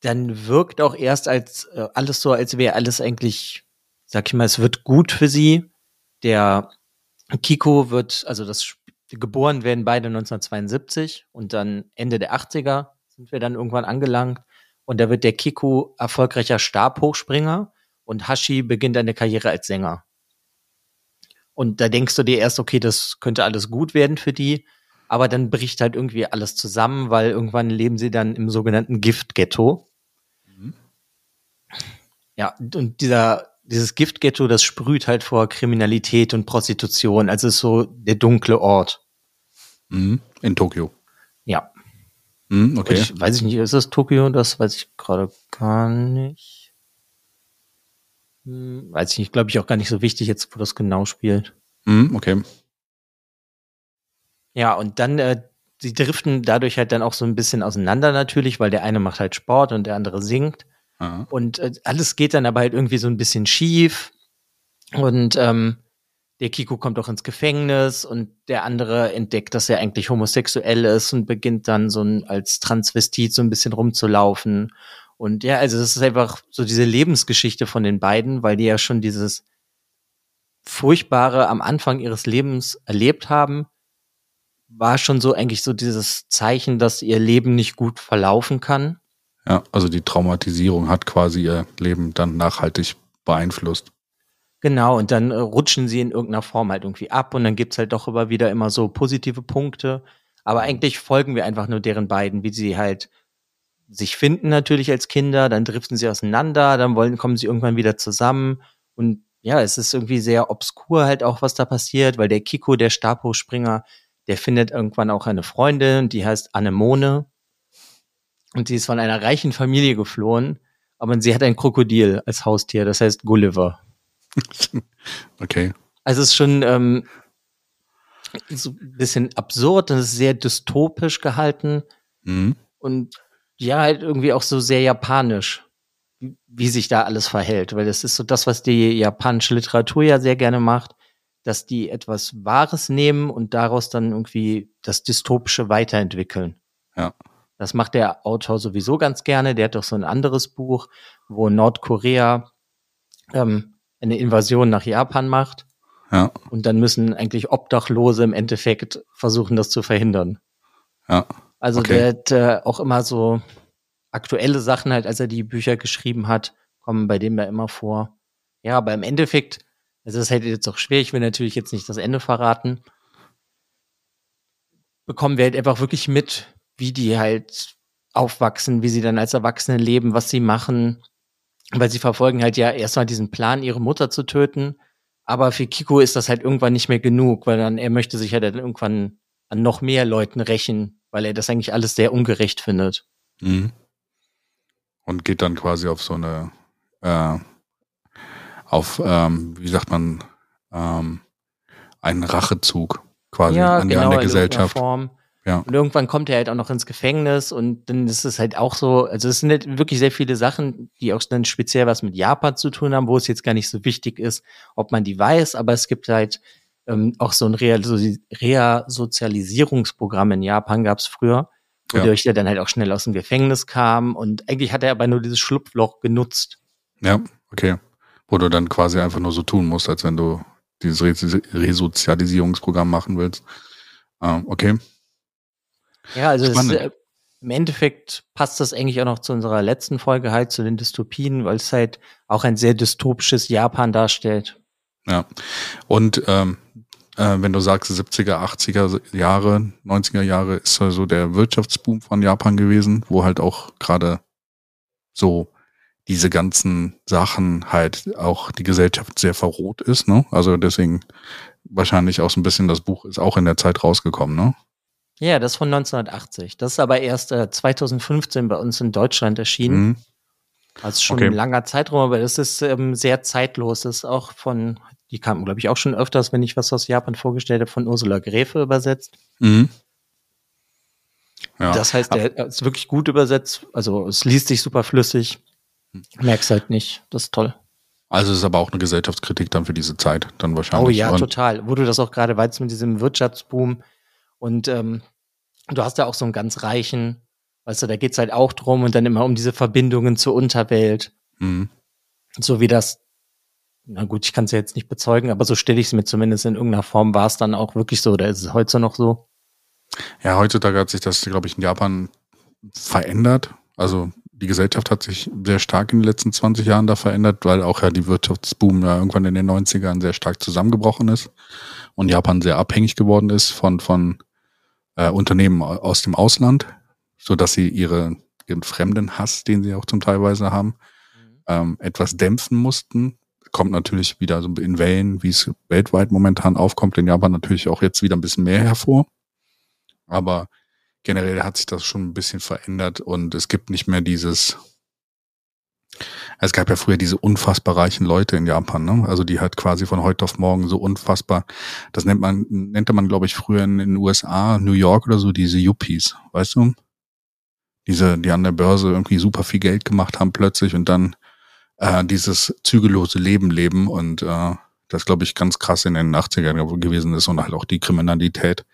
dann wirkt auch erst als äh, alles so, als wäre alles eigentlich, sag ich mal, es wird gut für sie. Der Kiko wird, also das geboren werden beide 1972 und dann Ende der 80er sind wir dann irgendwann angelangt. Und da wird der Kiko erfolgreicher Stabhochspringer und Hashi beginnt eine Karriere als Sänger. Und da denkst du dir erst, okay, das könnte alles gut werden für die. Aber dann bricht halt irgendwie alles zusammen, weil irgendwann leben sie dann im sogenannten Giftghetto. Mhm. Ja, und dieser, dieses Giftghetto, das sprüht halt vor Kriminalität und Prostitution. Also ist so der dunkle Ort. Mhm. In Tokio. Ja. Mhm, okay. Ich, weiß ich nicht, ist das Tokio? Das weiß ich gerade gar nicht. Hm, weiß ich nicht, glaube ich auch gar nicht so wichtig jetzt, wo das genau spielt. Mhm, okay. Ja, und dann, äh, sie driften dadurch halt dann auch so ein bisschen auseinander natürlich, weil der eine macht halt Sport und der andere singt. Und äh, alles geht dann aber halt irgendwie so ein bisschen schief. Und ähm, der Kiko kommt auch ins Gefängnis und der andere entdeckt, dass er eigentlich homosexuell ist und beginnt dann so ein, als Transvestit so ein bisschen rumzulaufen. Und ja, also das ist einfach so diese Lebensgeschichte von den beiden, weil die ja schon dieses Furchtbare am Anfang ihres Lebens erlebt haben, war schon so eigentlich so dieses Zeichen, dass ihr Leben nicht gut verlaufen kann. Ja, also die Traumatisierung hat quasi ihr Leben dann nachhaltig beeinflusst. Genau, und dann äh, rutschen sie in irgendeiner Form halt irgendwie ab und dann gibt's halt doch immer wieder immer so positive Punkte. Aber eigentlich folgen wir einfach nur deren beiden, wie sie halt sich finden natürlich als Kinder, dann driften sie auseinander, dann wollen, kommen sie irgendwann wieder zusammen. Und ja, es ist irgendwie sehr obskur halt auch, was da passiert, weil der Kiko, der Stabhochspringer, der findet irgendwann auch eine Freundin, die heißt Anemone. Und sie ist von einer reichen Familie geflohen, aber sie hat ein Krokodil als Haustier, das heißt Gulliver. Okay. Also es ist schon ähm, so ein bisschen absurd und es ist sehr dystopisch gehalten Mhm. und ja, halt irgendwie auch so sehr japanisch, wie, wie sich da alles verhält. Weil das ist so das, was die japanische Literatur ja sehr gerne macht, dass die etwas Wahres nehmen und daraus dann irgendwie das Dystopische weiterentwickeln. Ja. Das macht der Autor sowieso ganz gerne. Der hat doch so ein anderes Buch, wo Nordkorea ähm, eine Invasion nach Japan macht. Ja, Und dann müssen eigentlich Obdachlose im Endeffekt versuchen, das zu verhindern. ja. Also Okay. der hat äh, auch immer so aktuelle Sachen halt, als er die Bücher geschrieben hat, kommen bei dem da immer vor. Ja, aber im Endeffekt, also das halt jetzt auch schwer, ich will natürlich jetzt nicht das Ende verraten, bekommen wir halt einfach wirklich mit, wie die halt aufwachsen, wie sie dann als Erwachsene leben, was sie machen, weil sie verfolgen halt ja erstmal diesen Plan, ihre Mutter zu töten, aber für Kiko ist das halt irgendwann nicht mehr genug, weil dann er möchte sich halt dann irgendwann an noch mehr Leuten rächen, weil er das eigentlich alles sehr ungerecht findet. Mhm. Und geht dann quasi auf so eine, äh, auf, ähm, wie sagt man, ähm, einen Rachezug quasi an, die, an der in irgendeiner Gesellschaft. Form. Ja. Und irgendwann kommt er halt auch noch ins Gefängnis und dann ist es halt auch so, also es sind halt wirklich sehr viele Sachen, die auch dann speziell was mit Japan zu tun haben, wo es jetzt gar nicht so wichtig ist, ob man die weiß, aber es gibt halt ähm, auch so ein Real- Resozialisierungsprogramm in Japan gab es früher, Ja. wodurch er dann halt auch schnell aus dem Gefängnis kam und eigentlich hat er aber nur dieses Schlupfloch genutzt. Ja, okay. Wo du dann quasi einfach nur so tun musst, als wenn du dieses Res Resozialisierungsprogramm machen willst. Ähm, okay. Ja, also es, äh, im Endeffekt passt das eigentlich auch noch zu unserer letzten Folge halt zu den Dystopien, weil es halt auch ein sehr dystopisches Japan darstellt. Ja. Und ähm, äh, wenn du sagst 70er, 80er Jahre, 90er Jahre, ist so der Wirtschaftsboom von Japan gewesen, wo halt auch gerade so diese ganzen Sachen halt auch die Gesellschaft sehr verroht ist, ne? Also deswegen wahrscheinlich auch so ein bisschen das Buch ist auch in der Zeit rausgekommen, ne? Ja, das ist von 1980. Das ist aber erst äh, 2015 bei uns in Deutschland erschienen. Mhm. Also schon Okay. ein langer Zeitraum, aber das ist ähm, sehr zeitlos. Das ist auch von Die kam, glaube ich, auch schon öfters, wenn ich was aus Japan vorgestellt habe, von Ursula Gräfe übersetzt. Mhm. Ja. Das heißt, er ist wirklich gut übersetzt. Also es liest sich super flüssig. Hm. Merkst halt nicht. Das ist toll. Also ist aber auch eine Gesellschaftskritik dann für diese Zeit dann wahrscheinlich. Oh ja, und total. Wo du das auch gerade weißt mit diesem Wirtschaftsboom und ähm, du hast ja auch so einen ganz reichen, weißt du, da geht's halt auch drum und dann immer um diese Verbindungen zur Unterwelt. Mhm. So wie das, na gut, ich kann es ja jetzt nicht bezeugen, aber so stelle ich es mir zumindest in irgendeiner Form war es dann auch wirklich so, oder ist es heute noch so? Ja, heutzutage hat sich das, glaube ich, in Japan verändert. Also die Gesellschaft hat sich sehr stark in den letzten 20 Jahren da verändert, weil auch ja die Wirtschaftsboom ja irgendwann in den 90ern sehr stark zusammengebrochen ist und Japan sehr abhängig geworden ist von, von äh, Unternehmen aus dem Ausland, so dass sie ihre, ihren fremden Hass, den sie auch zum Teilweise haben, mhm. ähm, etwas dämpfen mussten. Kommt natürlich wieder so in Wellen, wie es weltweit momentan aufkommt, in Japan natürlich auch jetzt wieder ein bisschen mehr hervor. Aber generell hat sich das schon ein bisschen verändert und es gibt nicht mehr dieses, es gab ja früher diese unfassbar reichen Leute in Japan, ne? Also die halt quasi von heute auf morgen so unfassbar, das nennt man, nannte man, glaube ich, früher in den USA, New York oder so, diese Yuppies, weißt du? Diese, die an der Börse irgendwie super viel Geld gemacht haben plötzlich und dann äh, dieses zügellose Leben leben und äh, das, glaube ich, ganz krass in den 80ern gewesen ist und halt auch die Kriminalität.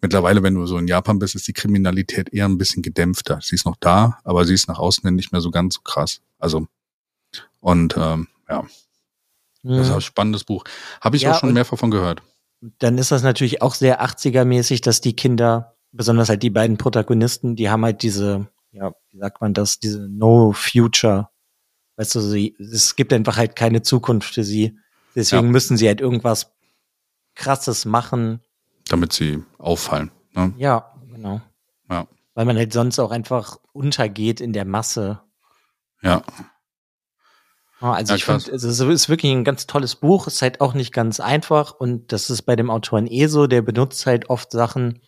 Mittlerweile, wenn du so in Japan bist, ist die Kriminalität eher ein bisschen gedämpfter. Sie ist noch da, aber sie ist nach außen hin nicht mehr so ganz so krass. Also, und ähm, ja, mhm. das ist ein spannendes Buch. Habe ich ja, auch schon mehrfach von gehört. Dann ist das natürlich auch sehr 80er-mäßig, dass die Kinder, besonders halt die beiden Protagonisten, die haben halt diese, ja, wie sagt man das, diese No Future. Weißt du, sie, es gibt einfach halt keine Zukunft für sie. Deswegen ja. müssen sie halt irgendwas krasses machen. Damit sie auffallen. Ne? Ja, genau. Ja. Weil man halt sonst auch einfach untergeht in der Masse. Ja. also ja, ich finde, es ist wirklich ein ganz tolles Buch, ist halt auch nicht ganz einfach und das ist bei dem Autoren eh so, der benutzt halt oft Sachen,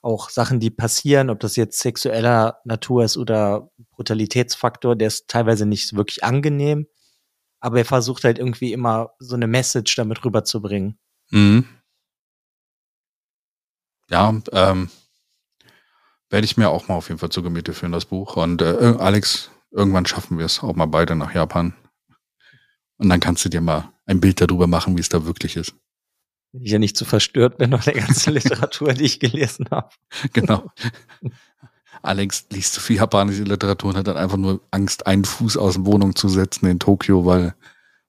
auch Sachen, die passieren, ob das jetzt sexueller Natur ist oder Brutalitätsfaktor, der ist teilweise nicht wirklich angenehm aber er versucht halt irgendwie immer so eine Message damit rüberzubringen. Mhm. Ja, ähm, werde ich mir auch mal auf jeden Fall zu Gemüte führen, das Buch. Und äh, Alex, irgendwann schaffen wir es auch mal beide nach Japan. Und dann kannst du dir mal ein Bild darüber machen, wie es da wirklich ist. Wenn ich ja nicht zu so verstört bin nach der ganzen Literatur, die ich gelesen habe. Genau. Alex liest zu viel japanische Literatur und hat dann einfach nur Angst, einen Fuß aus der Wohnung zu setzen in Tokio, weil,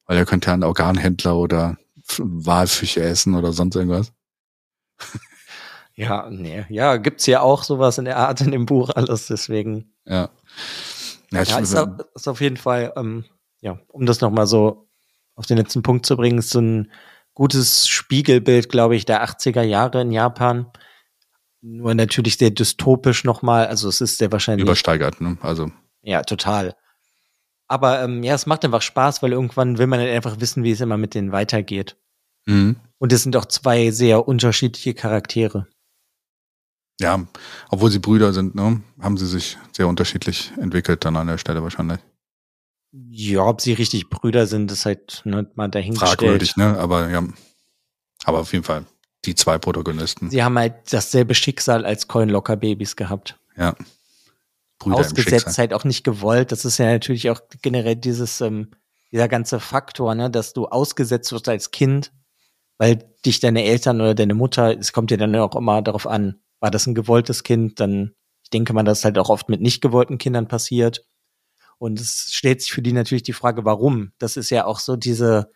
weil er könnte ja einen Organhändler oder Walfische essen oder sonst irgendwas. Ja, nee, ja, gibt's ja auch sowas in der Art in dem Buch alles, deswegen. Ja. Ja, ja ist, ist, auf jeden Fall, ähm, ja, um das nochmal so auf den letzten Punkt zu bringen, ist so ein gutes Spiegelbild, glaube ich, der 80er Jahre in Japan. Nur natürlich sehr dystopisch nochmal. Also es ist sehr wahrscheinlich. Übersteigert, ne? Also. Ja, total. Aber ähm, ja, es macht einfach Spaß, weil irgendwann will man halt einfach wissen, wie es immer mit denen weitergeht. Mhm. Und es sind auch zwei sehr unterschiedliche Charaktere. Ja, obwohl sie Brüder sind, ne, haben sie sich sehr unterschiedlich entwickelt dann an der Stelle wahrscheinlich. Ja, ob sie richtig Brüder sind, ist halt ne, mal dahingestellt. Fragwürdig, ne? Aber ja, aber auf jeden Fall die zwei Protagonisten. Sie haben halt dasselbe Schicksal als Coinlocker-Babys gehabt. Ja. Brüder Ausgesetzt halt auch nicht gewollt. Das ist ja natürlich auch generell dieses, ähm, dieser ganze Faktor, ne, dass du ausgesetzt wirst als Kind, weil dich deine Eltern oder deine Mutter, es kommt dir dann auch immer darauf an, war das ein gewolltes Kind, dann, ich denke mal, das halt auch oft mit nicht gewollten Kindern passiert. Und es stellt sich für die natürlich die Frage, warum? Das ist ja auch so diese,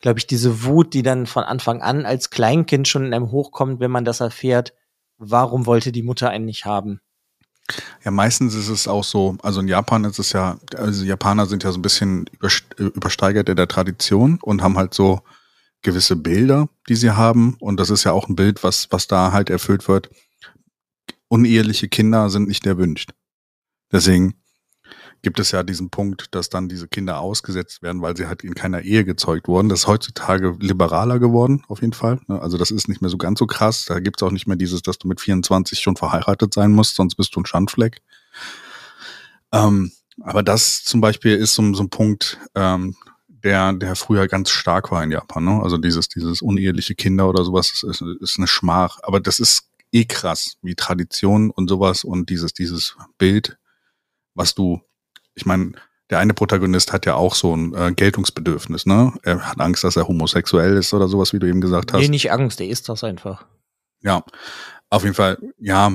glaube ich, diese Wut, die dann von Anfang an als Kleinkind schon in einem hochkommt, wenn man das erfährt, warum wollte die Mutter einen nicht haben? Ja, meistens ist es auch so, also in Japan ist es ja, also Japaner sind ja so ein bisschen übersteigert in der Tradition und haben halt so gewisse Bilder, die sie haben. Und das ist ja auch ein Bild, was, was da halt erfüllt wird. Uneheliche Kinder sind nicht erwünscht. Deswegen gibt es ja diesen Punkt, dass dann diese Kinder ausgesetzt werden, weil sie halt in keiner Ehe gezeugt wurden. Das ist heutzutage liberaler geworden, auf jeden Fall. Ne? Also das ist nicht mehr so ganz so krass. Da gibt es auch nicht mehr dieses, dass du mit 24 schon verheiratet sein musst, sonst bist du ein Schandfleck. Ähm, aber das zum Beispiel ist so, so ein Punkt, ähm, der, der früher ganz stark war in Japan, ne? Also dieses, dieses uneheliche Kinder oder sowas ist, ist eine Schmach. Aber das ist eh krass, wie Tradition und sowas und dieses, dieses Bild, was du, ich meine, der eine Protagonist hat ja auch so ein äh, Geltungsbedürfnis, ne? Er hat Angst, dass er homosexuell ist oder sowas, wie du eben gesagt hast. Nee, nicht Angst, der ist das einfach. Ja, auf jeden Fall, ja,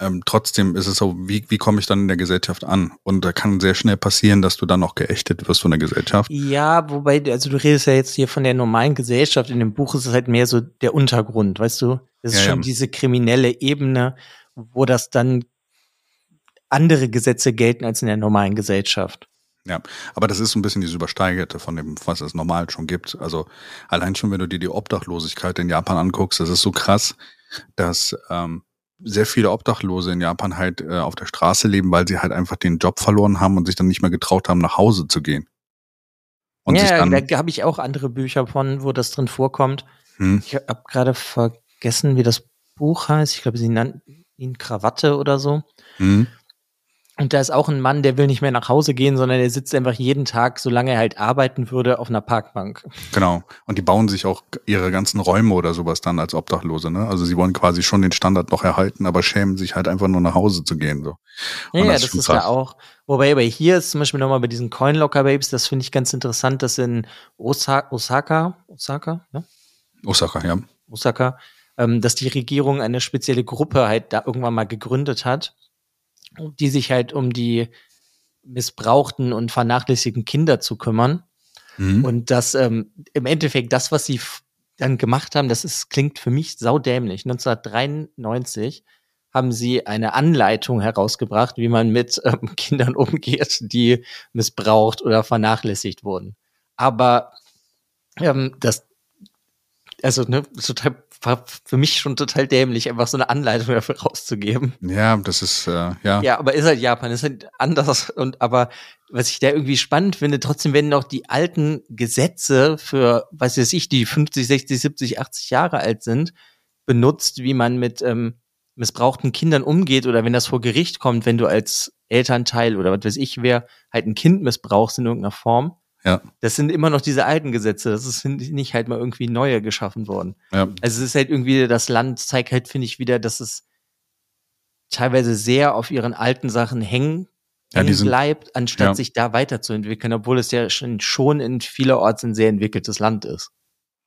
ähm, trotzdem ist es so, wie, wie komme ich dann in der Gesellschaft an? Und da kann sehr schnell passieren, dass du dann auch geächtet wirst von der Gesellschaft. Ja, wobei, also du redest ja jetzt hier von der normalen Gesellschaft. In dem Buch ist es halt mehr so der Untergrund, weißt du? Das ist Ja, schon ja. diese kriminelle Ebene, wo das dann andere Gesetze gelten als in der normalen Gesellschaft. Ja, aber das ist so ein bisschen dieses Übersteigerte von dem, was es normal schon gibt. Also allein schon, wenn du dir die Obdachlosigkeit in Japan anguckst, das ist so krass, dass ähm, sehr viele Obdachlose in Japan halt äh, auf der Straße leben, weil sie halt einfach den Job verloren haben und sich dann nicht mehr getraut haben, nach Hause zu gehen. Und sich ja, da habe ich auch andere Bücher von, wo das drin vorkommt. hm, Ich habe gerade vergessen, wie das Buch heißt. Ich glaube, sie nannten ihn Krawatte oder so. hm, Und da ist auch ein Mann, der will nicht mehr nach Hause gehen, sondern der sitzt einfach jeden Tag, solange er halt arbeiten würde, auf einer Parkbank. genau. Und die bauen sich auch ihre ganzen Räume oder sowas dann als Obdachlose, ne? Also sie wollen quasi schon den Standard noch erhalten, aber schämen sich halt einfach nur nach Hause zu gehen, so. Ja, ja, das das, ist da auch. Wobei, aber hier ist zum Beispiel nochmal bei diesen Coinlocker Babes, das finde ich ganz interessant, dass in Osa Osaka, Osaka, ja? Osaka, ja. Osaka, ähm, dass die Regierung eine spezielle Gruppe halt da irgendwann mal gegründet hat, die sich halt um die missbrauchten und vernachlässigten Kinder zu kümmern. Mhm. Und das ähm, im Endeffekt das, was sie dann gemacht haben, das ist, klingt für mich saudämlich. 1993 haben sie eine Anleitung herausgebracht, wie man mit ähm, Kindern umgeht, die missbraucht oder vernachlässigt wurden. Aber ähm, das, also ne, total war für mich schon total dämlich, einfach so eine Anleitung dafür rauszugeben. Ja, das ist, äh, ja. Ja, aber ist halt Japan, ist halt anders und aber was ich da irgendwie spannend finde, trotzdem werden auch die alten Gesetze für, was weiß ich, die 50, 60, 70, 80 Jahre alt sind, benutzt, wie man mit ähm, missbrauchten Kindern umgeht oder wenn das vor Gericht kommt, wenn du als Elternteil oder was weiß ich wer halt ein Kind missbrauchst in irgendeiner Form. Ja. Das sind immer noch diese alten Gesetze. Das ist nicht halt mal irgendwie neue geschaffen worden. ja. Also es ist halt irgendwie, das Land zeigt halt, finde ich, wieder, dass es teilweise sehr auf ihren alten Sachen hängen, Ja, hängen sind- bleibt, anstatt ja. sich da weiterzuentwickeln, obwohl es ja schon, schon in vielerorts ein sehr entwickeltes Land ist.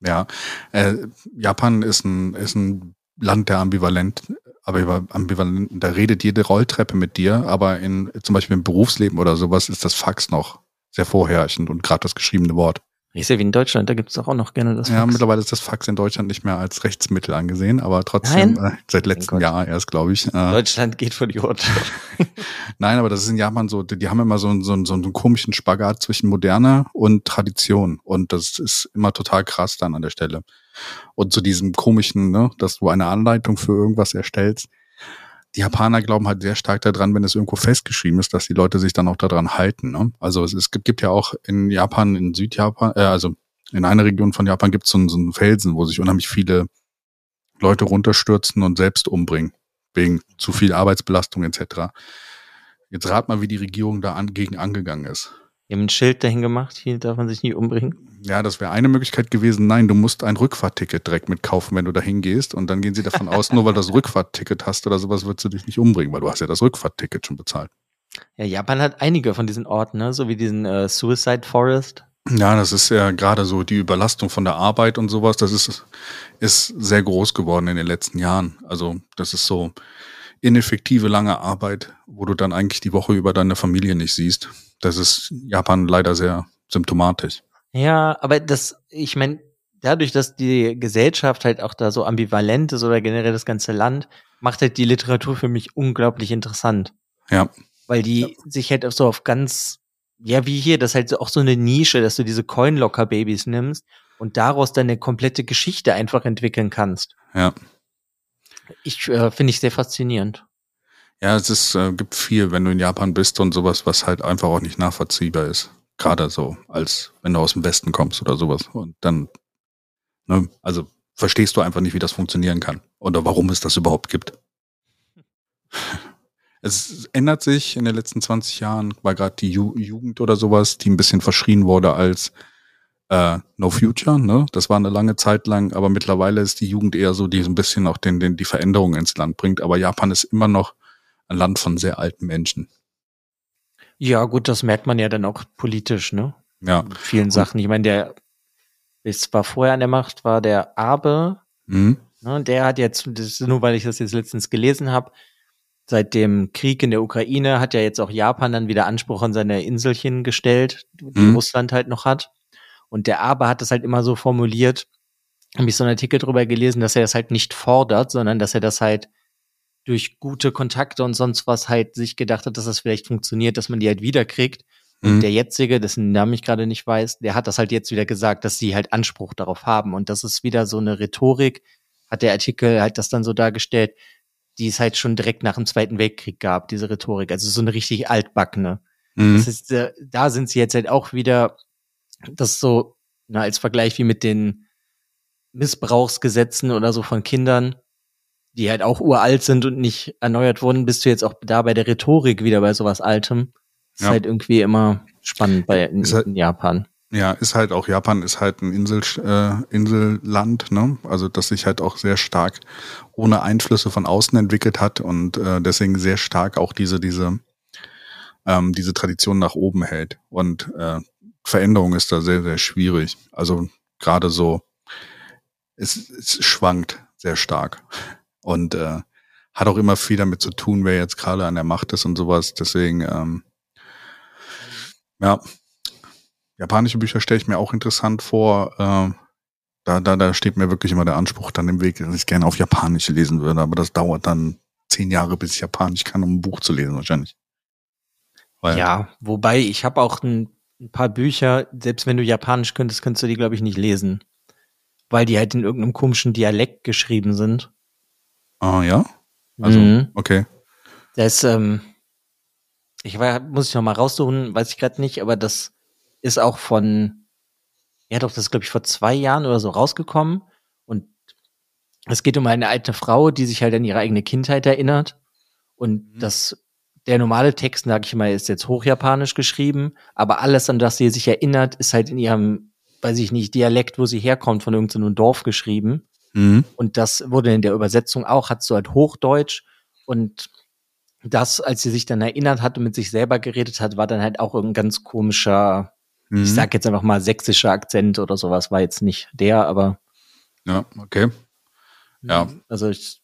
Ja, äh, Japan ist ein, ist ein Land der ambivalent, aber ambivalent, da redet jede Rolltreppe mit dir, aber in zum Beispiel im Berufsleben oder sowas ist das Fax noch sehr vorherrschend und gerade das geschriebene Wort. Ist ja wie in Deutschland, da gibt es auch noch gerne das Ja, Fax. mittlerweile ist das Fax in Deutschland nicht mehr als Rechtsmittel angesehen, aber trotzdem äh, seit letztem. Jahr erst, glaube ich. Äh, Deutschland geht vor die Urteile. nein, aber das ist in Japan so, die, die haben immer so, einen- so, einen- so einen komischen Spagat zwischen Moderne und Tradition und das ist immer total krass dann an der Stelle. Und zu diesem komischen, ne, dass du eine Anleitung für irgendwas erstellst. Die Japaner glauben halt sehr stark daran, wenn es irgendwo festgeschrieben ist, dass die Leute sich dann auch daran halten. Ne? Also es, es gibt, gibt ja auch in Japan, in Südjapan, äh, also in einer Region von Japan gibt es so, einen- Felsen, wo sich unheimlich viele Leute runterstürzen und selbst umbringen, wegen zu viel Arbeitsbelastung etc. Jetzt rat mal, wie die Regierung da an, gegen angegangen ist. Die haben ein Schild dahin gemacht, hier darf man sich nie umbringen. Ja, das wäre eine Möglichkeit gewesen. Nein, du musst ein Rückfahrtticket direkt mitkaufen, wenn du da hingehst. Und dann gehen sie davon aus, nur weil du das Rückfahrtticket hast oder sowas, würdest du dich nicht umbringen, weil du hast ja das Rückfahrtticket schon bezahlt. Ja, Japan hat einige von diesen Orten, ne? so wie diesen äh, Suicide Forest. Ja, das ist ja gerade so die Überlastung von der Arbeit und sowas. Das ist, ist sehr groß geworden in den letzten Jahren. Also das ist so ineffektive lange Arbeit, wo du dann eigentlich die Woche über deine Familie nicht siehst. Das ist Japan leider sehr symptomatisch. Ja, aber das, ich meine, dadurch, dass die Gesellschaft halt auch da so ambivalent ist oder generell das ganze Land, macht halt die Literatur für mich unglaublich interessant. Ja. Weil die sich halt auch so auf ganz, ja, wie hier, das ist halt so auch so eine Nische, dass du diese Coinlocker-Babys nimmst und daraus dann eine komplette Geschichte einfach entwickeln kannst. Ja. Ich äh, finde ich sehr faszinierend. Ja, es ist, äh, gibt viel, wenn du in Japan bist und sowas, was halt einfach auch nicht nachvollziehbar ist. Gerade so, als wenn du aus dem Westen kommst oder sowas. Und dann, ne, also verstehst du einfach nicht, wie das funktionieren kann. Oder warum es das überhaupt gibt. Es ändert sich in den letzten 20 Jahren, war gerade die Ju Jugend oder sowas, die ein bisschen verschrien wurde als äh, No Future, ne? Das war eine lange Zeit lang, aber mittlerweile ist die Jugend eher so, die so ein bisschen auch den, den, die Veränderungen ins Land bringt. Aber Japan ist immer noch ein Land von sehr alten Menschen. Ja, gut, das merkt man ja dann auch politisch, ne? Ja. Mit vielen Sachen. Ich meine, der, es war vorher an der Macht, war der Abe, Mhm. ne? Der hat jetzt, das ist nur weil ich das jetzt letztens gelesen habe, seit dem Krieg in der Ukraine hat ja jetzt auch Japan dann wieder Anspruch an seine Inselchen gestellt, die Mhm. Russland halt noch hat. Und der Abe hat das halt immer so formuliert, habe ich so einen Artikel drüber gelesen, dass er das halt nicht fordert, sondern dass er das halt durch gute Kontakte und sonst was halt sich gedacht hat, dass das vielleicht funktioniert, dass man die halt wiederkriegt. Und Mhm. der jetzige, dessen Namen ich gerade nicht weiß, der hat das halt jetzt wieder gesagt, dass sie halt Anspruch darauf haben. Und das ist wieder so eine Rhetorik, hat der Artikel halt das dann so dargestellt, die es halt schon direkt nach dem Zweiten Weltkrieg gab, diese Rhetorik. Also so eine richtig altbackene. Mhm. Das ist, äh, da sind sie jetzt halt auch wieder, das so, na, als Vergleich wie mit den Missbrauchsgesetzen oder so von Kindern, die halt auch uralt sind und nicht erneuert wurden, bist du jetzt auch da bei der Rhetorik wieder bei sowas Altem. Das Ja. ist halt irgendwie immer spannend bei in, Ist halt- in Japan. Ja, ist halt auch, Japan ist halt ein Insel, äh, Inselland, ne? Also das sich halt auch sehr stark ohne Einflüsse von außen entwickelt hat und äh, deswegen sehr stark auch diese, diese, ähm, diese Tradition nach oben hält. Und äh, Veränderung ist da sehr, sehr schwierig. Also gerade so, es, es schwankt sehr stark. Und äh, hat auch immer viel damit zu tun, wer jetzt gerade an der Macht ist und sowas. Deswegen, ähm, ja, japanische Bücher stelle ich mir auch interessant vor. Äh, da, da, da steht mir wirklich immer der Anspruch dann im Weg, dass ich gerne auf Japanisch lesen würde. Aber das dauert dann zehn Jahre, bis ich Japanisch kann, um ein Buch zu lesen wahrscheinlich. Weil, Ja, wobei ich habe auch ein, ein paar Bücher, selbst wenn du Japanisch könntest, könntest du die, glaube ich, nicht lesen. Weil die halt in irgendeinem komischen Dialekt geschrieben sind. Ah, ja? Also, Mhm. okay. Das ähm, ich war, muss ich noch mal raussuchen, weiß ich gerade nicht, aber das ist auch von, ja doch, das ist glaube ich vor zwei Jahren oder so rausgekommen und es geht um eine alte Frau, die sich halt an ihre eigene Kindheit erinnert und Mhm. das, der normale Text, sag ich mal, ist jetzt hochjapanisch geschrieben, aber alles, an das sie sich erinnert, ist halt in ihrem, weiß ich nicht, Dialekt, wo sie herkommt, von irgendeinem Dorf geschrieben. Mhm. Und das wurde in der Übersetzung auch, hat so halt Hochdeutsch. Und das, als sie sich dann erinnert hat und mit sich selber geredet hat, war dann halt auch ein ganz komischer, Mhm. ich sag jetzt einfach mal sächsischer Akzent oder sowas, war jetzt nicht der, aber Ja, okay. Ja. also ich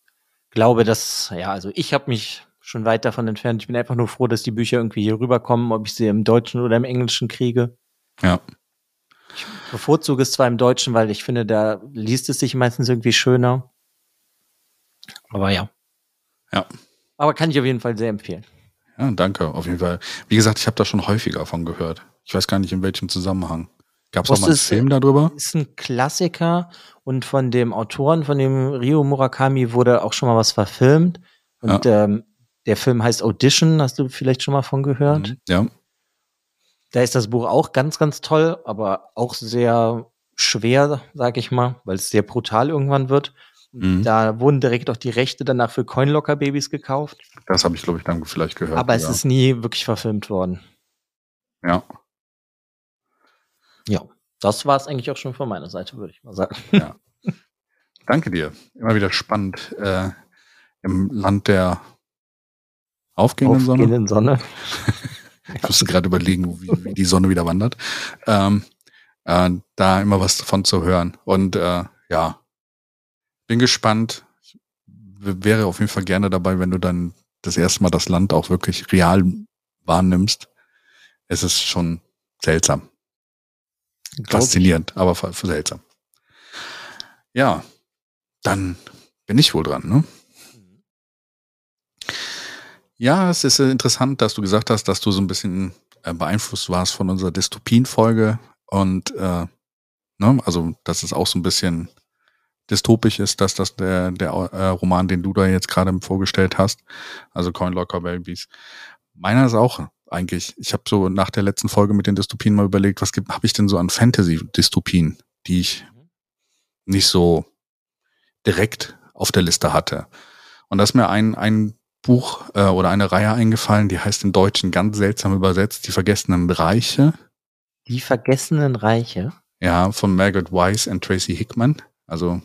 glaube, dass, ja, also ich habe mich schon weit davon entfernt. Ich bin einfach nur froh, dass die Bücher irgendwie hier rüberkommen, ob ich sie im Deutschen oder im Englischen kriege. Ja. Bevorzuge es zwar im Deutschen, weil ich finde, da liest es sich meistens irgendwie schöner. Aber ja. Ja. Aber kann ich auf jeden Fall sehr empfehlen. Ja, danke, auf jeden Fall. Wie gesagt, ich habe da schon häufiger von gehört. Ich weiß gar nicht, in welchem Zusammenhang. Gab es auch mal einen ist- Film darüber? Ist ein Klassiker und von dem Autoren, von dem Ryo Murakami, wurde auch schon mal was verfilmt. Und ähm, der Film heißt Audition, hast du vielleicht schon mal von gehört? Ja. Da ist das Buch auch ganz, ganz toll, aber auch sehr schwer, sag ich mal, weil es sehr brutal irgendwann wird. Mhm. Da wurden direkt auch die Rechte danach für Coinlocker-Babys gekauft, Das habe ich, glaube ich, dann vielleicht gehört. aber es ja. ist nie wirklich verfilmt worden. Ja. Ja, das war es eigentlich auch schon von meiner Seite, würde ich mal sagen. Danke dir. Immer wieder spannend. Äh, Im Land der aufgehenden Sonne. Aufgehenden Sonne. Ich musste gerade überlegen, wie, wie die Sonne wieder wandert. Ähm, äh, da immer was davon zu hören. Und äh, ja, bin gespannt. Ich wäre auf jeden Fall gerne dabei, wenn du dann das erste Mal das Land auch wirklich real wahrnimmst. Es ist schon seltsam. Glaub ich. Faszinierend, aber seltsam. Ja, dann bin ich wohl dran, ne? Ja, es ist äh, interessant, dass du gesagt hast, dass du so ein bisschen äh, beeinflusst warst von unserer Dystopien-Folge und äh, ne, also dass es auch so ein bisschen dystopisch ist, dass das der, der äh, Roman, den du da jetzt gerade vorgestellt hast, also Coin Locker Babies. Meiner ist auch eigentlich. Ich habe so nach der letzten Folge mit den Dystopien mal überlegt, was gibt, habe ich denn so an Fantasy-Dystopien, die ich nicht so direkt auf der Liste hatte. Und da ist mir ein, ein Buch äh, oder eine Reihe eingefallen, die heißt im Deutschen ganz seltsam übersetzt, Die vergessenen Reiche. Die vergessenen Reiche. Ja, von Margaret Weiss und Tracy Hickman. Also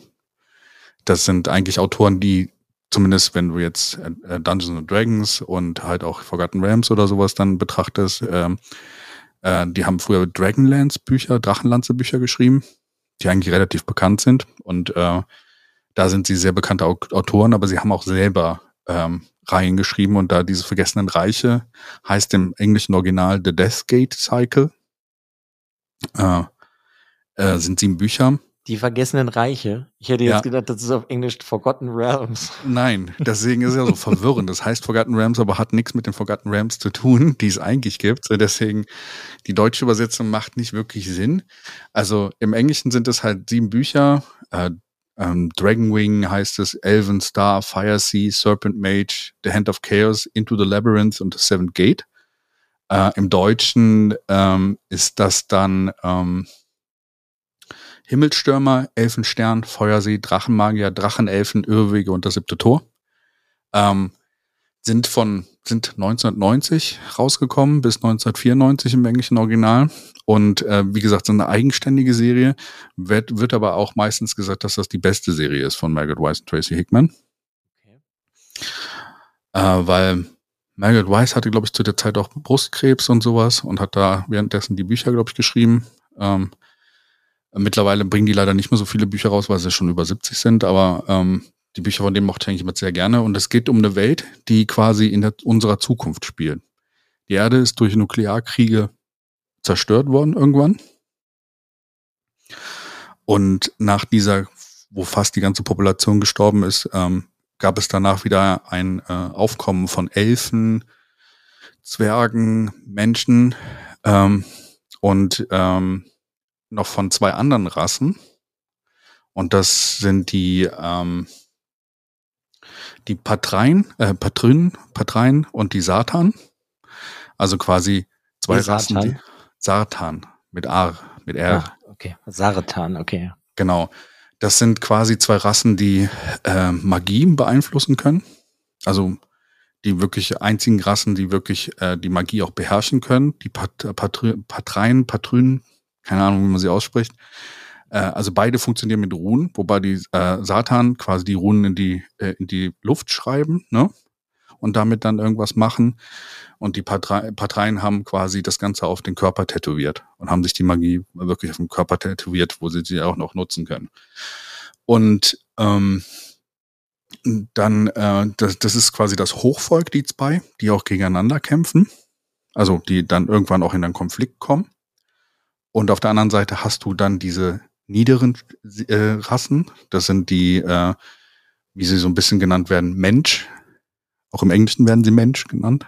das sind eigentlich Autoren, die zumindest wenn du jetzt äh, Dungeons and Dragons und halt auch Forgotten Realms oder sowas dann betrachtest, ähm, äh, die haben früher Dragonlance Bücher, Drachenlanze Bücher geschrieben, die eigentlich relativ bekannt sind und äh, da sind sie sehr bekannte Autoren, aber sie haben auch selber ähm, Reihen geschrieben und da diese Vergessenen Reiche heißt im englischen Original The Deathgate Cycle. Äh, äh, sind sieben Bücher. Die Vergessenen Reiche. Ich hätte jetzt ja. gedacht, das ist auf Englisch Forgotten Realms. Nein, deswegen ist es ja so verwirrend. Das heißt Forgotten Realms, aber hat nichts mit den Forgotten Realms zu tun, die es eigentlich gibt. Deswegen, die deutsche Übersetzung macht nicht wirklich Sinn. Also im Englischen sind es halt sieben Bücher. Äh, ähm, Dragonwing heißt es, Elven Star, Fire Sea, Serpent Mage, The Hand of Chaos, Into the Labyrinth und The Seventh Gate. Äh, Im Deutschen ähm, ist das dann ähm, Himmelstürmer, Elfenstern, Feuersee, Drachenmagier, Drachenelfen, Irrwege und das siebte Tor. Ähm, sind von sind 1990 rausgekommen bis 1994 im englischen Original und äh, wie gesagt, so eine eigenständige Serie wird, wird aber auch meistens gesagt, dass das die beste Serie ist von Margaret Weiss und Tracy Hickman. Okay. Äh, weil Margaret Weiss hatte, glaube ich, zu der Zeit auch Brustkrebs und sowas und hat da währenddessen die Bücher, glaube ich, geschrieben. Ähm, mittlerweile bringen die leider nicht mehr so viele Bücher raus, weil sie schon über 70 sind, aber ähm, die Bücher von dem mochte ich immer sehr gerne. Und es geht um eine Welt, die quasi in der, unserer Zukunft spielt. Die Erde ist durch Nuklearkriege zerstört worden irgendwann. Und nach dieser, wo fast die ganze Population gestorben ist, ähm, gab es danach wieder ein äh, Aufkommen von Elfen, Zwergen, Menschen ähm, und ähm, noch von zwei anderen Rassen. Und das sind die ähm, die Patrein, äh, Patrin, Patrein und die Satan. Also quasi zwei die Rassen. Die, Satan mit A, mit R. Ah, okay, Saratan, okay. Genau. Das sind quasi zwei Rassen, die äh, Magie beeinflussen können. Also die wirklich einzigen Rassen, die wirklich äh, die Magie auch beherrschen können. Die Pat Patreien, Patrünen, keine Ahnung, wie man sie ausspricht. Äh, also beide funktionieren mit Runen, wobei die äh, Satan quasi die Runen in die, äh, in die Luft schreiben, ne? Und damit dann irgendwas machen. Und die Parteien haben quasi das Ganze auf den Körper tätowiert und haben sich die Magie wirklich auf den Körper tätowiert, wo sie sie auch noch nutzen können. Und ähm, dann, äh, das, das ist quasi das Hochvolk, die zwei, die auch gegeneinander kämpfen. Also die dann irgendwann auch in einen Konflikt kommen. Und auf der anderen Seite hast du dann diese niederen äh, Rassen. Das sind die, äh, wie sie so ein bisschen genannt werden, Mensch. Auch im Englischen werden sie Mensch genannt.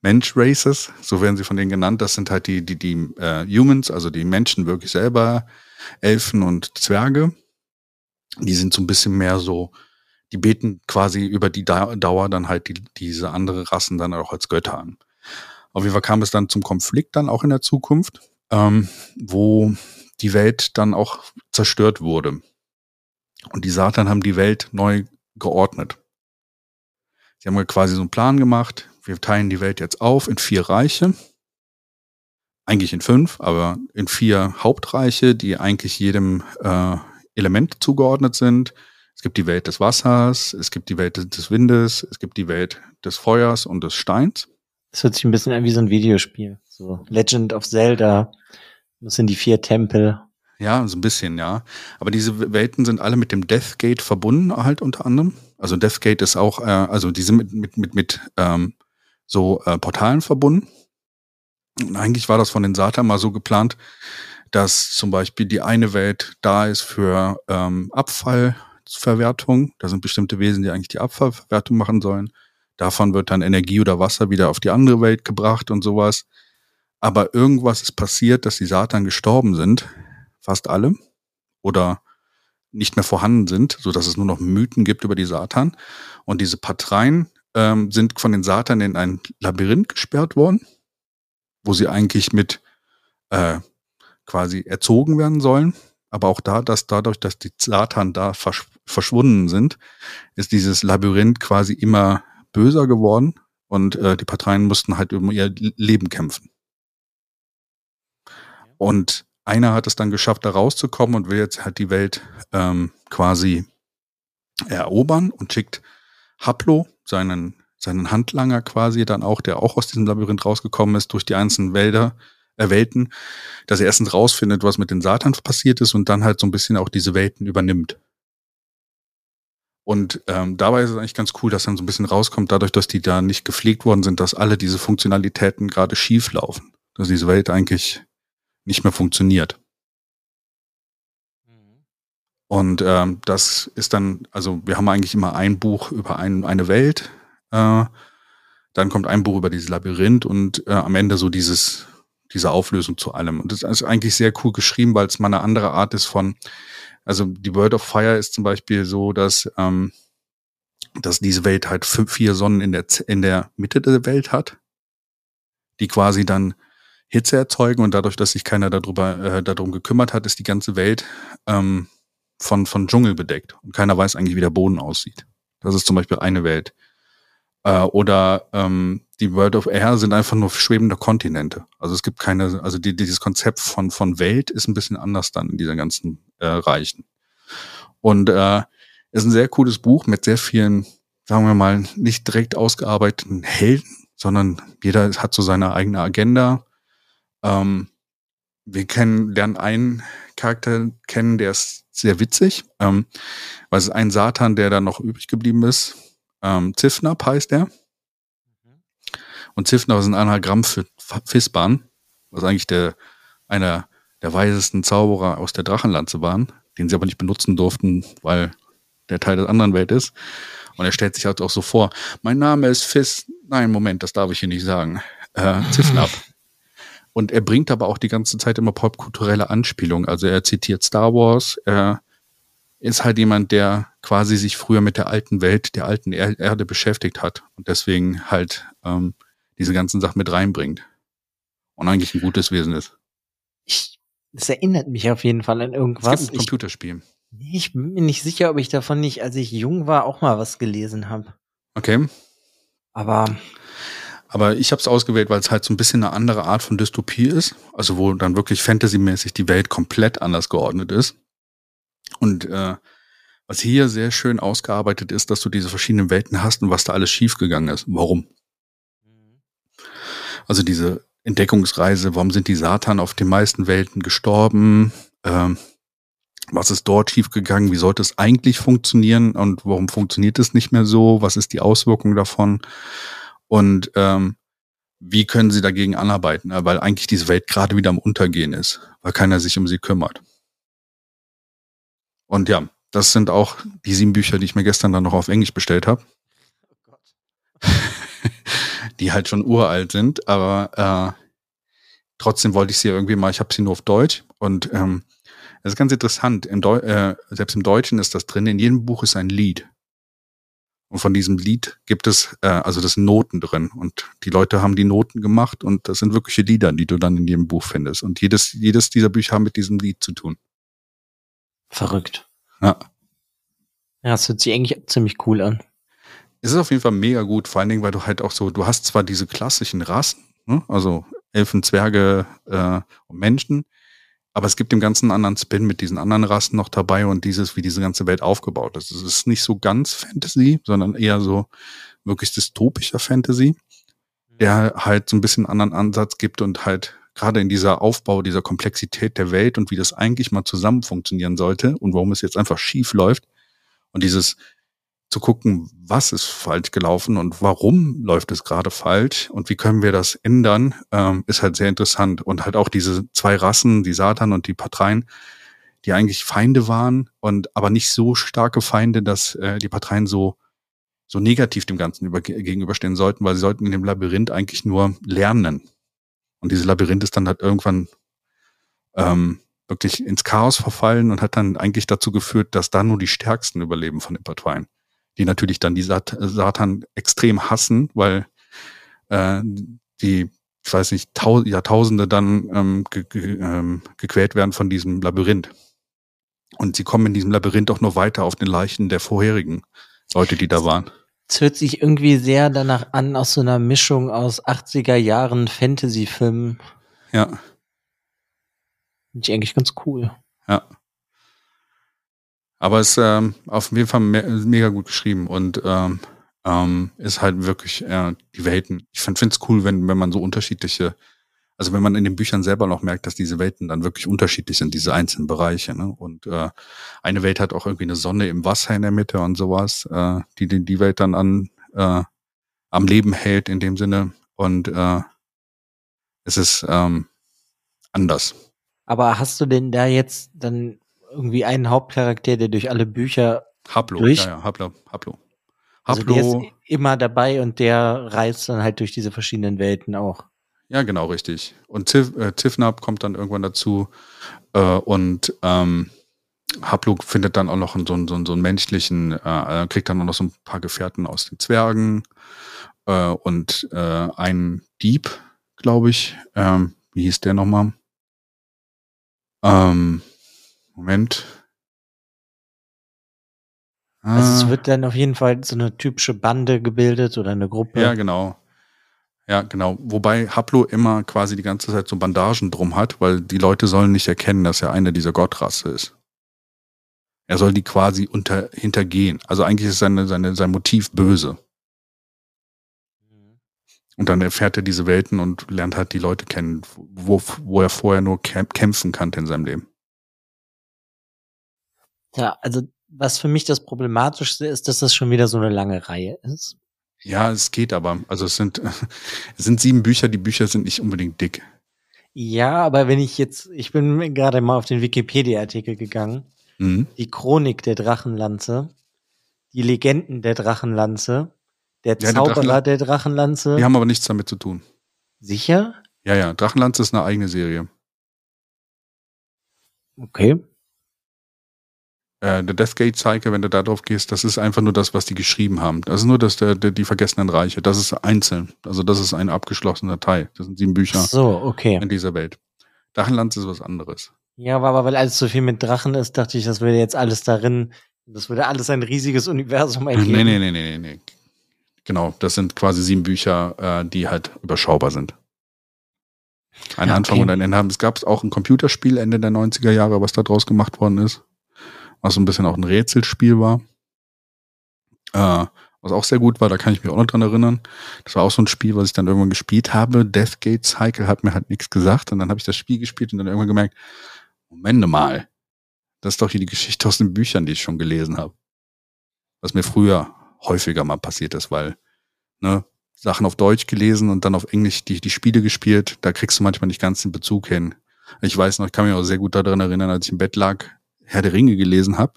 Mensch Races, so werden sie von denen genannt. Das sind halt die, die, die äh, Humans, also die Menschen wirklich selber, Elfen und Zwerge. Die sind so ein bisschen mehr so, die beten quasi über die Dauer dann halt die, diese andere Rassen dann auch als Götter an. Auf jeden Fall kam es dann zum Konflikt dann auch in der Zukunft, ähm, wo die Welt dann auch zerstört wurde. Und die Satan haben die Welt neu geordnet. Sie haben quasi so einen Plan gemacht. Wir teilen die Welt jetzt auf in vier Reiche. Eigentlich in fünf, aber in vier Hauptreiche, die eigentlich jedem äh, Element zugeordnet sind. Es gibt die Welt des Wassers, es gibt die Welt des Windes, es gibt die Welt des Feuers und des Steins. Das hört sich ein bisschen an wie so ein Videospiel. So Legend of Zelda. Das sind die vier Tempel. Ja, so ein bisschen, ja. Aber diese Welten sind alle mit dem Deathgate verbunden, halt unter anderem. Also Deathgate ist auch, äh, also die sind mit, mit, mit, mit ähm, so äh, Portalen verbunden. Und eigentlich war das von den Satan mal so geplant, dass zum Beispiel die eine Welt da ist für ähm, Abfallverwertung. Da sind bestimmte Wesen, die eigentlich die Abfallverwertung machen sollen. Davon wird dann Energie oder Wasser wieder auf die andere Welt gebracht und sowas. Aber irgendwas ist passiert, dass die Satan gestorben sind, fast alle, oder nicht mehr vorhanden sind, so dass es nur noch Mythen gibt über die Satan. Und diese Patreien ähm, sind von den Satan in ein Labyrinth gesperrt worden, wo sie eigentlich mit äh, quasi erzogen werden sollen. Aber auch da, dass dadurch, dass die Satan da versch verschwunden sind, ist dieses Labyrinth quasi immer böser geworden und äh, die Parteien mussten halt um ihr Leben kämpfen. Und einer hat es dann geschafft, da rauszukommen und will jetzt halt die Welt ähm, quasi erobern und schickt Haplo, seinen, seinen Handlanger quasi dann auch, der auch aus diesem Labyrinth rausgekommen ist, durch die einzelnen Wälder, äh, Welten, dass er erstens rausfindet, was mit den Satans passiert ist und dann halt so ein bisschen auch diese Welten übernimmt. Und ähm, dabei ist es eigentlich ganz cool, dass dann so ein bisschen rauskommt, dadurch, dass die da nicht gepflegt worden sind, dass alle diese Funktionalitäten gerade schief laufen. Dass diese Welt eigentlich nicht mehr funktioniert. Mhm. Und ähm, das ist dann, also wir haben eigentlich immer ein Buch über ein, eine Welt, äh, dann kommt ein Buch über dieses Labyrinth und äh, am Ende so dieses, diese Auflösung zu allem. Und das ist eigentlich sehr cool geschrieben, weil es mal eine andere Art ist von, also die World of Fire ist zum Beispiel so, dass, ähm, dass diese Welt halt fünf, vier Sonnen in der, in der Mitte der Welt hat, die quasi dann Hitze erzeugen und dadurch, dass sich keiner darüber äh, darum gekümmert hat, ist die ganze Welt ähm, von von Dschungel bedeckt und keiner weiß eigentlich, wie der Boden aussieht. Das ist zum Beispiel eine Welt. Äh, oder ähm, die World of Air sind einfach nur schwebende Kontinente. Also es gibt keine, also die, dieses Konzept von von Welt ist ein bisschen anders dann in dieser ganzen äh, Reichen. Und äh, ist ein sehr cooles Buch mit sehr vielen, sagen wir mal, nicht direkt ausgearbeiteten Helden, sondern jeder hat so seine eigene Agenda ähm, wir kennen, lernen einen Charakter kennen, der ist sehr witzig. Ähm, weil es ist ein Satan, der da noch übrig geblieben ist. Ähm, Zifnab heißt er. Und Zifnab ist ein Anagramm für Fisban, was eigentlich der, einer der weisesten Zauberer aus der Drachenlanze waren, den sie aber nicht benutzen durften, weil der Teil der anderen Welt ist. Und er stellt sich halt auch so vor, mein Name ist Fis, nein, Moment, das darf ich hier nicht sagen, äh, Zifnab. Und er bringt aber auch die ganze Zeit immer popkulturelle Anspielungen. Also er zitiert Star Wars. Er ist halt jemand, der quasi sich früher mit der alten Welt, der alten er Erde beschäftigt hat und deswegen halt ähm, diese ganzen Sachen mit reinbringt. Und eigentlich ein gutes Wesen ist. Ich, das erinnert mich auf jeden Fall an irgendwas. Es gibt ein Computerspiel. Ich, ich bin mir nicht sicher, ob ich davon nicht, als ich jung war, auch mal was gelesen habe. Okay. Aber aber ich habe es ausgewählt, weil es halt so ein bisschen eine andere Art von Dystopie ist. Also wo dann wirklich fantasymäßig die Welt komplett anders geordnet ist. Und äh, was hier sehr schön ausgearbeitet ist, dass du diese verschiedenen Welten hast und was da alles schiefgegangen ist. Warum? Also diese Entdeckungsreise, warum sind die Satan auf den meisten Welten gestorben? Ähm, was ist dort schiefgegangen? Wie sollte es eigentlich funktionieren und warum funktioniert es nicht mehr so? Was ist die Auswirkung davon? Und ähm, wie können sie dagegen anarbeiten? Weil eigentlich diese Welt gerade wieder am Untergehen ist, weil keiner sich um sie kümmert. Und ja, das sind auch die sieben Bücher, die ich mir gestern dann noch auf Englisch bestellt habe. Oh Gott. die halt schon uralt sind, aber äh, trotzdem wollte ich sie irgendwie mal, ich habe sie nur auf Deutsch und ähm, es ist ganz interessant. Im Deu äh, selbst im Deutschen ist das drin, in jedem Buch ist ein Lied. Und von diesem Lied gibt es, äh, also das sind Noten drin. Und die Leute haben die Noten gemacht und das sind wirkliche Lieder, die du dann in jedem Buch findest. Und jedes, jedes dieser Bücher haben mit diesem Lied zu tun. Verrückt. Ja. Ja, es hört sich eigentlich ziemlich cool an. Es ist auf jeden Fall mega gut, vor allen Dingen, weil du halt auch so, du hast zwar diese klassischen Rassen, ne? also Elfen, Zwerge äh, und Menschen, aber es gibt dem ganzen anderen Spin mit diesen anderen Rassen noch dabei und dieses, wie diese ganze Welt aufgebaut ist. Es ist nicht so ganz Fantasy, sondern eher so wirklich dystopischer Fantasy, der halt so ein bisschen anderen Ansatz gibt und halt gerade in dieser Aufbau, dieser Komplexität der Welt und wie das eigentlich mal zusammen funktionieren sollte und warum es jetzt einfach schief läuft und dieses zu gucken, was ist falsch gelaufen und warum läuft es gerade falsch und wie können wir das ändern, ähm, ist halt sehr interessant. Und halt auch diese zwei Rassen, die Satan und die Partreien, die eigentlich Feinde waren und aber nicht so starke Feinde, dass äh, die Parteien so so negativ dem Ganzen über, gegenüberstehen sollten, weil sie sollten in dem Labyrinth eigentlich nur lernen. Und dieses Labyrinth ist dann halt irgendwann ähm, wirklich ins Chaos verfallen und hat dann eigentlich dazu geführt, dass da nur die Stärksten überleben von den Parteien die natürlich dann die Sat Satan extrem hassen, weil äh, die, ich weiß nicht, Tau Jahrtausende dann ähm, ge ge ähm, gequält werden von diesem Labyrinth. Und sie kommen in diesem Labyrinth auch nur weiter auf den Leichen der vorherigen Leute, die da waren. Es hört sich irgendwie sehr danach an, aus so einer Mischung aus 80er Jahren Fantasy-Filmen. Ja. Finde ich eigentlich ganz cool. Ja. Aber es ist ähm, auf jeden Fall me mega gut geschrieben und ähm, ähm, ist halt wirklich äh, die Welten. Ich finde es cool, wenn, wenn man so unterschiedliche, also wenn man in den Büchern selber noch merkt, dass diese Welten dann wirklich unterschiedlich sind, diese einzelnen Bereiche. Ne? Und äh, eine Welt hat auch irgendwie eine Sonne im Wasser in der Mitte und sowas, äh, die die, die Welt dann an äh, am Leben hält in dem Sinne. Und äh, es ist ähm, anders. Aber hast du denn da jetzt dann irgendwie einen Hauptcharakter, der durch alle Bücher Hablo, durch? ja, ja, Hablo, Hablo. Also der Hablo, ist immer dabei und der reist dann halt durch diese verschiedenen Welten auch. ja, genau, richtig. Und Tif, äh, Tifnab kommt dann irgendwann dazu äh, und ähm, Hablo findet dann auch noch so einen, so einen, so einen menschlichen, äh, äh, kriegt dann auch noch so ein paar Gefährten aus den Zwergen äh, und äh, einen Dieb, glaube ich. Ähm, wie hieß der nochmal? Ähm, Moment. Also es Ah. wird dann auf jeden Fall so eine typische Bande gebildet oder eine Gruppe. Ja, genau. Ja, genau. Wobei Haplo immer quasi die ganze Zeit so Bandagen drum hat, weil die Leute sollen nicht erkennen, dass er einer dieser Gottrasse ist. Er soll die quasi unter, hintergehen. Also eigentlich ist seine, seine, sein Motiv böse. Und dann erfährt er diese Welten und lernt halt die Leute kennen, wo, wo er vorher nur kämp- kämpfen kannte in seinem Leben. Ja, also was für mich das Problematischste ist, dass das schon wieder so eine lange Reihe ist. Ja, es geht aber. Also es sind, es sind sieben Bücher, die Bücher sind nicht unbedingt dick. Ja, aber wenn ich jetzt, ich bin gerade mal auf den Wikipedia-Artikel gegangen, Mhm. die Chronik der Drachenlanze, die Legenden der Drachenlanze, der Ja, der Zauberer Drachenla- der Drachenlanze. Die haben aber nichts damit zu tun. Sicher? Ja, ja, Drachenlanz ist eine eigene Serie. Okay. Äh, der Deathgate Cycle, wenn du da drauf gehst, das ist einfach nur das, was die geschrieben haben. Das ist nur das der, der, die vergessenen Reiche. Das ist einzeln. Also das ist ein abgeschlossener Teil. Das sind sieben Bücher so, okay. in dieser Welt. Drachenlanz ist was anderes. Ja, aber, weil alles so viel mit Drachen ist, dachte ich, das würde jetzt alles darin, das würde alles ein riesiges Universum ergeben. Nee, nee, nee, nee, nee, nee. Genau, das sind quasi sieben Bücher, äh, die halt überschaubar sind. Ein Ja, Anfang okay. und ein Ende haben. Es gab auch ein Computerspiel Ende der 90er Jahre, was da draus gemacht worden ist. Was so ein bisschen auch ein Rätselspiel war. Äh, was auch sehr gut war, da kann ich mich auch noch dran erinnern. Das war auch so ein Spiel, was ich dann irgendwann gespielt habe. Deathgate Cycle hat mir halt nichts gesagt. Und dann habe ich das Spiel gespielt und dann irgendwann gemerkt, Moment mal, das ist doch hier die Geschichte aus den Büchern, die ich schon gelesen habe. Was mir früher häufiger mal passiert ist, weil ne, Sachen auf Deutsch gelesen und dann auf Englisch die, die Spiele gespielt, da kriegst du manchmal nicht ganz den Bezug hin. Ich weiß noch, ich kann mich auch sehr gut daran erinnern, als ich im Bett lag, Herr der Ringe gelesen habe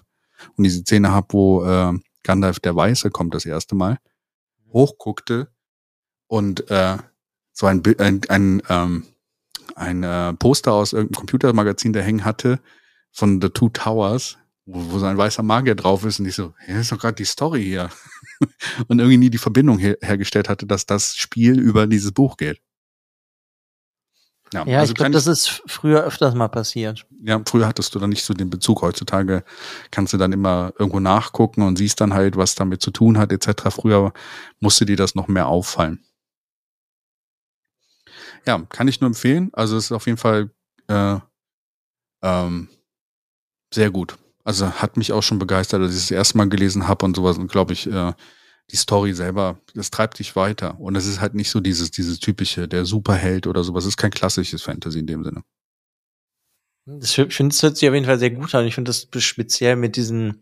und diese Szene hab, wo äh, Gandalf der Weiße kommt das erste Mal, hochguckte und äh, so ein, ein, ein, ähm, ein äh, Poster aus irgendeinem Computermagazin, der hängen hatte, von The Two Towers, wo, wo so ein weißer Magier drauf ist und ich so, ja, ist doch gerade die Story hier. und irgendwie nie die Verbindung her hergestellt hatte, dass das Spiel über dieses Buch geht. Ja, also ich glaube, das ist früher öfters mal passiert. ja, früher hattest du dann nicht so den Bezug. Heutzutage kannst du dann immer irgendwo nachgucken und siehst dann halt, was damit zu tun hat, etc. Früher musste dir das noch mehr auffallen. Ja, kann ich nur empfehlen. Also es ist auf jeden Fall äh, ähm, sehr gut. Also hat mich auch schon begeistert, als ich es das erste Mal gelesen habe und sowas. Und glaube ich, äh, die Story selber, das treibt dich weiter. Und es ist halt nicht so dieses, dieses typische, der Superheld oder sowas. Es ist kein klassisches Fantasy in dem Sinne. Das, ich finde, das hört sich auf jeden Fall sehr gut an. Ich finde das speziell mit diesen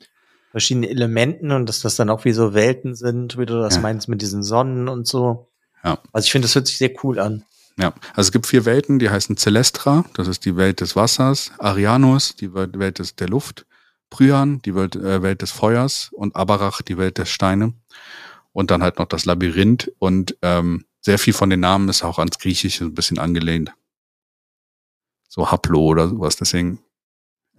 verschiedenen Elementen und dass das dann auch wie so Welten sind, wie du das Ja. meinst mit diesen Sonnen und so. Ja. Also ich finde, das hört sich sehr cool an. Ja, also es gibt vier Welten, die heißen Celestra, das ist die Welt des Wassers, Arianus, die Welt Welt des, der Luft, Pryan, die Welt, äh, Welt des Feuers und Abarach, die Welt der Steine. Und dann halt noch das Labyrinth und ähm, sehr viel von den Namen ist auch ans Griechische ein bisschen angelehnt. So Haplo oder sowas, deswegen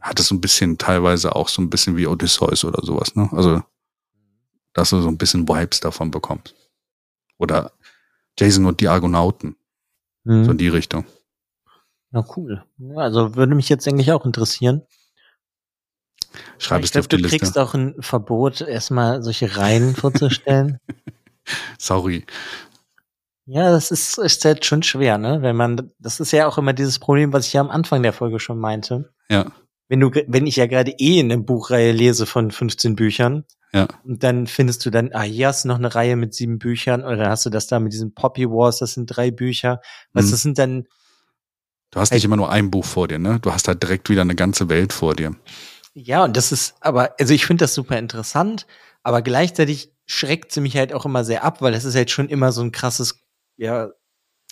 hat es so ein bisschen teilweise auch so ein bisschen wie Odysseus oder sowas, ne? Also, dass du so ein bisschen Vibes davon bekommst. Oder Jason und die Argonauten. Mhm. So in die Richtung. Na cool. Also würde mich jetzt eigentlich auch interessieren. Schreib ich es dir auf glaube, die du Liste. kriegst auch ein Verbot, erstmal solche Reihen vorzustellen. Sorry. Ja, das ist, ist halt schon schwer, ne? Wenn man, das ist ja auch immer dieses Problem, was ich ja am Anfang der Folge schon meinte. Ja. Wenn du, wenn ich ja gerade eh eine Buchreihe lese von 15 Büchern, Ja. und dann findest du dann, ah, hier hast du noch eine Reihe mit sieben Büchern, oder hast du das da mit diesen Poppy Wars, das sind drei Bücher. Was, Mhm. das sind dann, Du hast nicht immer nur ein Buch vor dir, ne? Du hast halt direkt wieder eine ganze Welt vor dir. Ja, und das ist, aber, also ich finde das super interessant, aber gleichzeitig schreckt sie mich halt auch immer sehr ab, weil das ist halt schon immer so ein krasses, ja,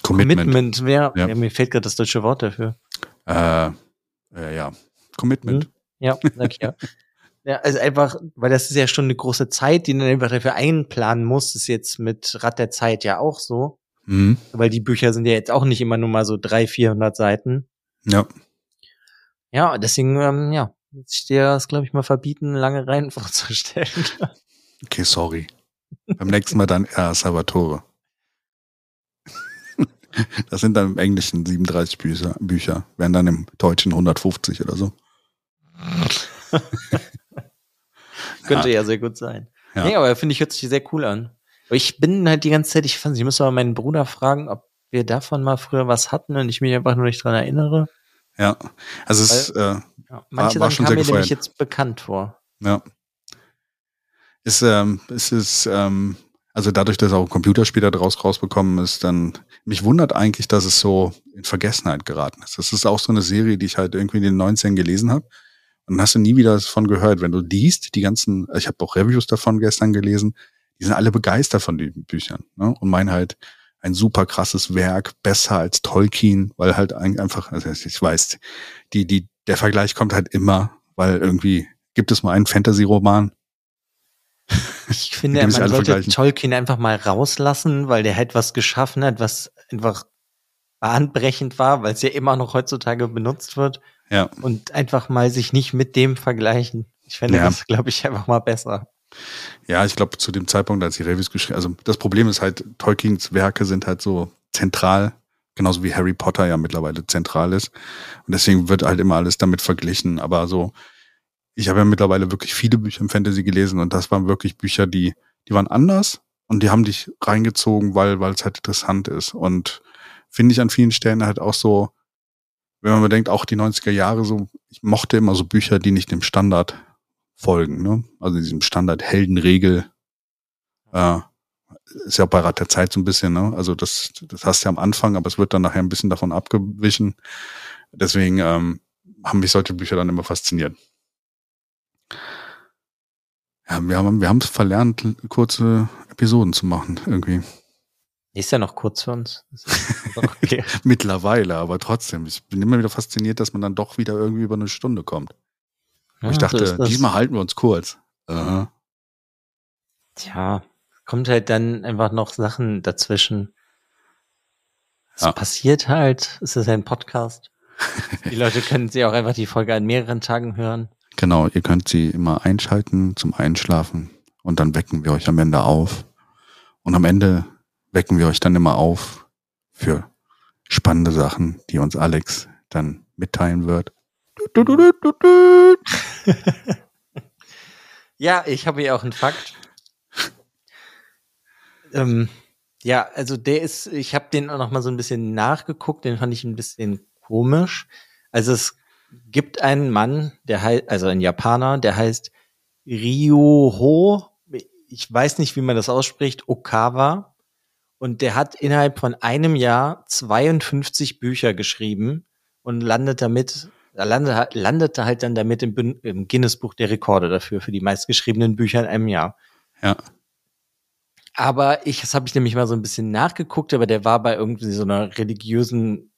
Commitment. Commitment. Ja, Ja. ja, mir fehlt gerade das deutsche Wort dafür. Äh, äh, ja. Commitment. Hm? Ja, ich ja. Ja, also einfach, weil das ist ja schon eine große Zeit, die dann einfach dafür einplanen musst, ist jetzt mit Rad der Zeit ja auch so, Mhm. weil die Bücher sind ja jetzt auch nicht immer nur mal so 300, 400 Seiten. Ja. Ja, deswegen, ähm, ja, muss ich dir das, glaube ich, mal verbieten, lange Reihen vorzustellen. Okay, sorry. Beim nächsten Mal dann eher Salvatore. Das sind dann im Englischen 37 Bücher, Bücher, wären dann im Deutschen 150 oder so. Könnte ja. sehr gut sein. Ja. Nee, aber finde ich, hört sich sehr cool an. Aber ich bin halt die ganze Zeit, ich fand, ich muss aber meinen Bruder fragen, ob wir davon mal früher was hatten und ich mich einfach nur nicht dran erinnere. Ja. Also es ist, äh, Ja, manche war Sachen kamen mir nämlich jetzt bekannt vor. Ja. Ist, ähm, es ist, ähm, also dadurch, dass auch ein Computerspiel da draus rausbekommen ist, dann, mich wundert eigentlich, dass es so in Vergessenheit geraten ist. Das ist auch so eine Serie, die ich halt irgendwie in den 19 gelesen habe. Und dann hast du nie wieder davon gehört. Wenn du liest, die ganzen, ich habe auch Reviews davon gestern gelesen, die sind alle begeistert von den Büchern. Ne? Und meinen halt, ein super krasses Werk, besser als Tolkien, weil halt ein- einfach, also ich weiß, die, die, der Vergleich kommt halt immer, weil irgendwie gibt es mal einen Fantasy-Roman, Ich finde, man sollte. Tolkien einfach mal rauslassen, weil der halt was geschaffen hat, was einfach bahnbrechend war, weil es ja immer noch heutzutage benutzt wird Ja. und einfach mal sich nicht mit dem vergleichen. Ich fände Ja. das, glaube ich, einfach mal besser. Ja, ich glaube, zu dem Zeitpunkt, als die Reviews geschrieben, also das Problem ist halt, Tolkiens Werke sind halt so zentral, genauso wie Harry Potter ja mittlerweile zentral ist. Und deswegen wird halt immer alles damit verglichen. Aber so, ich habe ja mittlerweile wirklich viele Bücher im Fantasy gelesen und das waren wirklich Bücher, die, die waren anders und die haben dich reingezogen, weil, weil es halt interessant ist. Und finde ich an vielen Stellen halt auch so, wenn man bedenkt, auch die 90er Jahre so, ich mochte immer so Bücher, die nicht dem Standard folgen, ne? Also diesem Standard Heldenregel. Äh, ist ja auch bei Rat der Zeit so ein bisschen, ne? Also das, das hast du ja am Anfang, aber es wird dann nachher ein bisschen davon abgewichen. Deswegen ähm, haben mich solche Bücher dann immer fasziniert. Ja, wir haben wir haben es verlernt, kurze Episoden zu machen, irgendwie. Ist ja noch kurz für uns. Okay. Mittlerweile, aber trotzdem. Ich bin immer wieder fasziniert, dass man dann doch wieder irgendwie über eine Stunde kommt. Ich Ja, so dachte, das. diesmal halten wir uns kurz. Aha. Tja, kommt halt dann einfach noch Sachen dazwischen. Es Ja. passiert halt. Es ist ein Podcast. Die Leute können sich auch einfach die Folge an mehreren Tagen hören. Genau, ihr könnt sie immer einschalten zum Einschlafen und dann wecken wir euch am Ende auf. Und am Ende wecken wir euch dann immer auf für spannende Sachen, die uns Alex dann mitteilen wird. Ja, ich habe hier auch einen Fakt. Ähm, ja, also der ist, ich habe den auch noch mal so ein bisschen nachgeguckt, den fand ich ein bisschen komisch. Also es gibt einen Mann, der heißt, also ein Japaner, der heißt Ryoho, ich weiß nicht, wie man das ausspricht, Okawa. Und der hat innerhalb von einem Jahr 52 Bücher geschrieben und landet damit, er landete, landete halt dann damit im, im Guinness-Buch der Rekorde dafür, für die meistgeschriebenen Bücher in einem Jahr. Ja, Aber ich, das habe ich nämlich mal so ein bisschen nachgeguckt, aber der war bei irgendwie so einer religiösen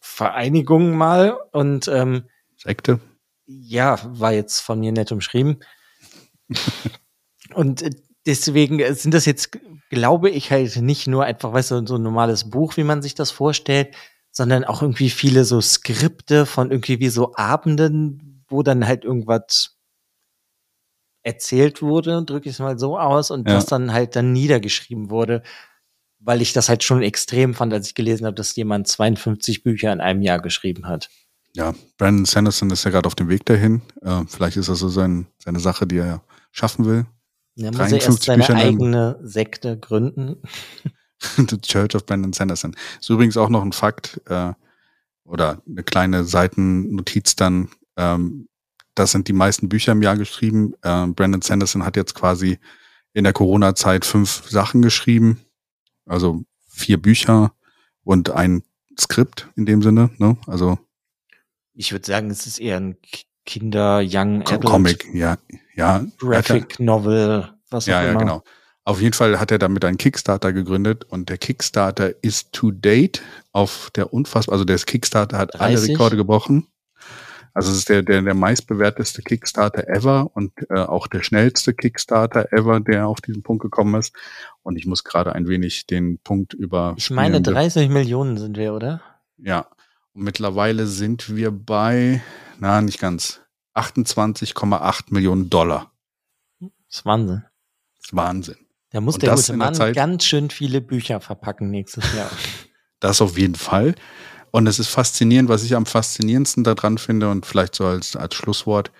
Vereinigung mal und ähm, Sekte. ja, war jetzt von mir nett umschrieben. und äh, deswegen äh, sind das jetzt, glaube ich, halt nicht nur einfach, weißt du, so ein normales Buch, wie man sich das vorstellt, sondern auch irgendwie viele so Skripte von irgendwie wie so Abenden, wo dann halt irgendwas erzählt wurde, drücke ich es mal so aus, und Ja. das dann halt dann niedergeschrieben wurde, weil ich das halt schon extrem fand, als ich gelesen habe, dass jemand 52 Bücher in einem Jahr geschrieben hat. Ja, Brandon Sanderson ist ja gerade auf dem Weg dahin. Äh, vielleicht ist das so sein, seine Sache, die er schaffen will. Da muss er erst 53 seine Bücher eigene Sekte gründen. The Church of Brandon Sanderson. Ist übrigens auch noch ein Fakt äh, oder eine kleine Seitennotiz dann. Ähm, das sind die meisten Bücher im Jahr geschrieben. Äh, Brandon Sanderson hat jetzt quasi in der Corona-Zeit fünf Sachen geschrieben. Also vier Bücher und ein Skript in dem Sinne. Ne? Also Ich würde sagen, es ist eher ein Kinder, Young Adult, Comic, ja, ja. Graphic Novel, was Ja, auch ja, immer. genau. Auf jeden Fall hat er damit einen Kickstarter gegründet und der Kickstarter ist to date auf der unfassbar, also der Kickstarter hat alle 30? Rekorde gebrochen. Also es ist der, der, der meistbewerteste Kickstarter ever und äh, auch der schnellste Kickstarter ever, der auf diesen Punkt gekommen ist. Und ich muss gerade ein wenig den Punkt über. Ich meine, spielen. 30 Millionen sind wir, oder? Ja. Und mittlerweile sind wir bei, na, nicht ganz, 28,8 Millionen Dollar. Das ist Wahnsinn. Das ist Wahnsinn. Da muss Und der gute der Mann Zeit- ganz schön viele Bücher verpacken nächstes Jahr. Das auf jeden Fall. Und es ist faszinierend, was ich am faszinierendsten daran finde und vielleicht so als, als Schlusswort,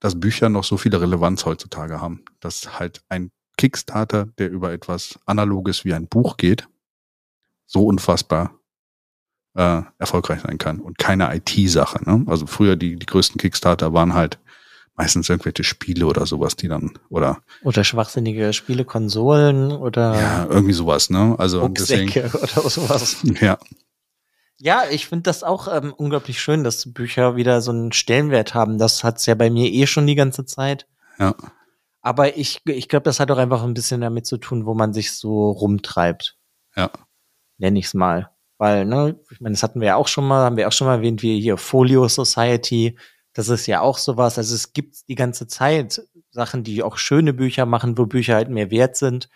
dass Bücher noch so viele Relevanz heutzutage haben. Dass halt ein Kickstarter, der über etwas Analoges wie ein Buch geht, so unfassbar äh, erfolgreich sein kann und keine IT-Sache. Ne? Also früher die, die größten Kickstarter waren halt meistens irgendwelche Spiele oder sowas, die dann, oder Oder schwachsinnige Spielekonsolen oder ja, irgendwie sowas, ne? Also deswegen, oder sowas. ja, Ja, ich finde das auch ähm, unglaublich schön, dass Bücher wieder so einen Stellenwert haben. Das hat's ja bei mir eh schon die ganze Zeit. ja. Aber ich, ich glaube, das hat auch einfach ein bisschen damit zu tun, wo man sich so rumtreibt. Ja. Nenn ich's mal. Weil, ne, ich meine, das hatten wir ja auch schon mal, haben wir auch schon mal erwähnt, wie hier Folio Society. Das ist ja auch sowas. Also es gibt die ganze Zeit Sachen, die auch schöne Bücher machen, wo Bücher halt mehr wert sind.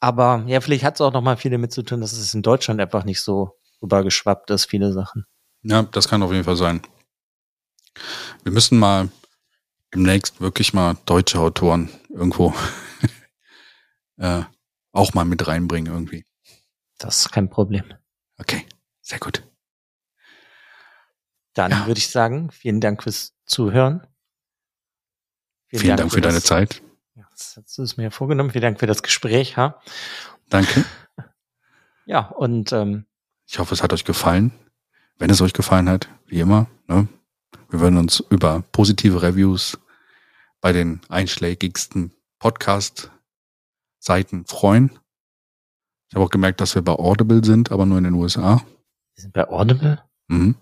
Aber ja, vielleicht hat's auch noch mal viel damit zu tun, dass es in Deutschland einfach nicht so rübergeschwappt ist, viele Sachen. Ja, das kann auf jeden Fall sein. Wir müssen mal demnächst wirklich mal deutsche Autoren irgendwo äh, auch mal mit reinbringen irgendwie. Das ist kein Problem. Okay, sehr gut. Dann Ja. würde ich sagen, vielen Dank fürs Zuhören. Vielen, Dank für deine das, Zeit. Ja, das hast du es mir vorgenommen. Vielen Dank für das Gespräch. Ha? Danke. Ja, und ähm, Ich hoffe, es hat euch gefallen. Wenn es euch gefallen hat, wie immer, ne, wir würden uns über positive Reviews bei den einschlägigsten Podcast-Seiten freuen. Ich habe auch gemerkt, dass wir bei Audible sind, aber nur in den USA. wir sind bei Audible, Mhm.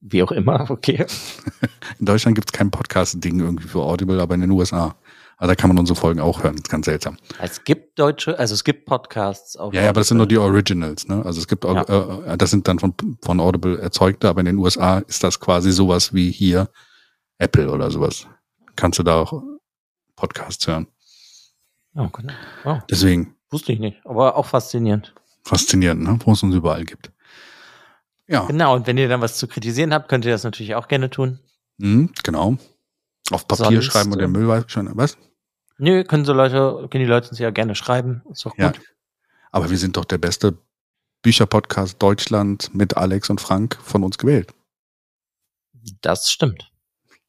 wie auch immer, okay. In Deutschland gibt es kein Podcast-Ding irgendwie für Audible, aber in den USA. Also da kann man unsere Folgen auch hören. Das ist ganz seltsam. Es gibt deutsche, also es gibt Podcasts auf Ja, ja, aber das sind nur die Originals, ne? Also es gibt, Ja. äh, das sind dann von, von Audible erzeugte, aber in den USA ist das quasi sowas wie hier Apple oder sowas. Kannst du da auch Podcasts hören. Oh, genau. oh, Deswegen wusste ich nicht, aber auch faszinierend. faszinierend, ne? Wo es uns überall gibt. Ja, Genau, und wenn ihr dann was zu kritisieren habt, könnt ihr das natürlich auch gerne tun. mhm, genau. Auf Papier Sonst, schreiben und der äh, Müll weiß schon, was? Nö, können so Leute, können die Leute uns ja gerne schreiben. Ist doch Ja. gut. Aber wir sind doch der beste Bücherpodcast Deutschland mit Alex und Frank von uns gewählt. Das stimmt.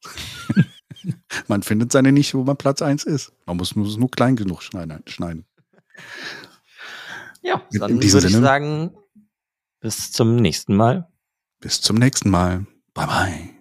Man findet seine Nische, wo man Platz eins ist. Man muss, muss es nur klein genug schneiden. Ja, dann in würde ich Sinne. sagen, bis zum nächsten Mal. Bis zum nächsten Mal. Bye bye.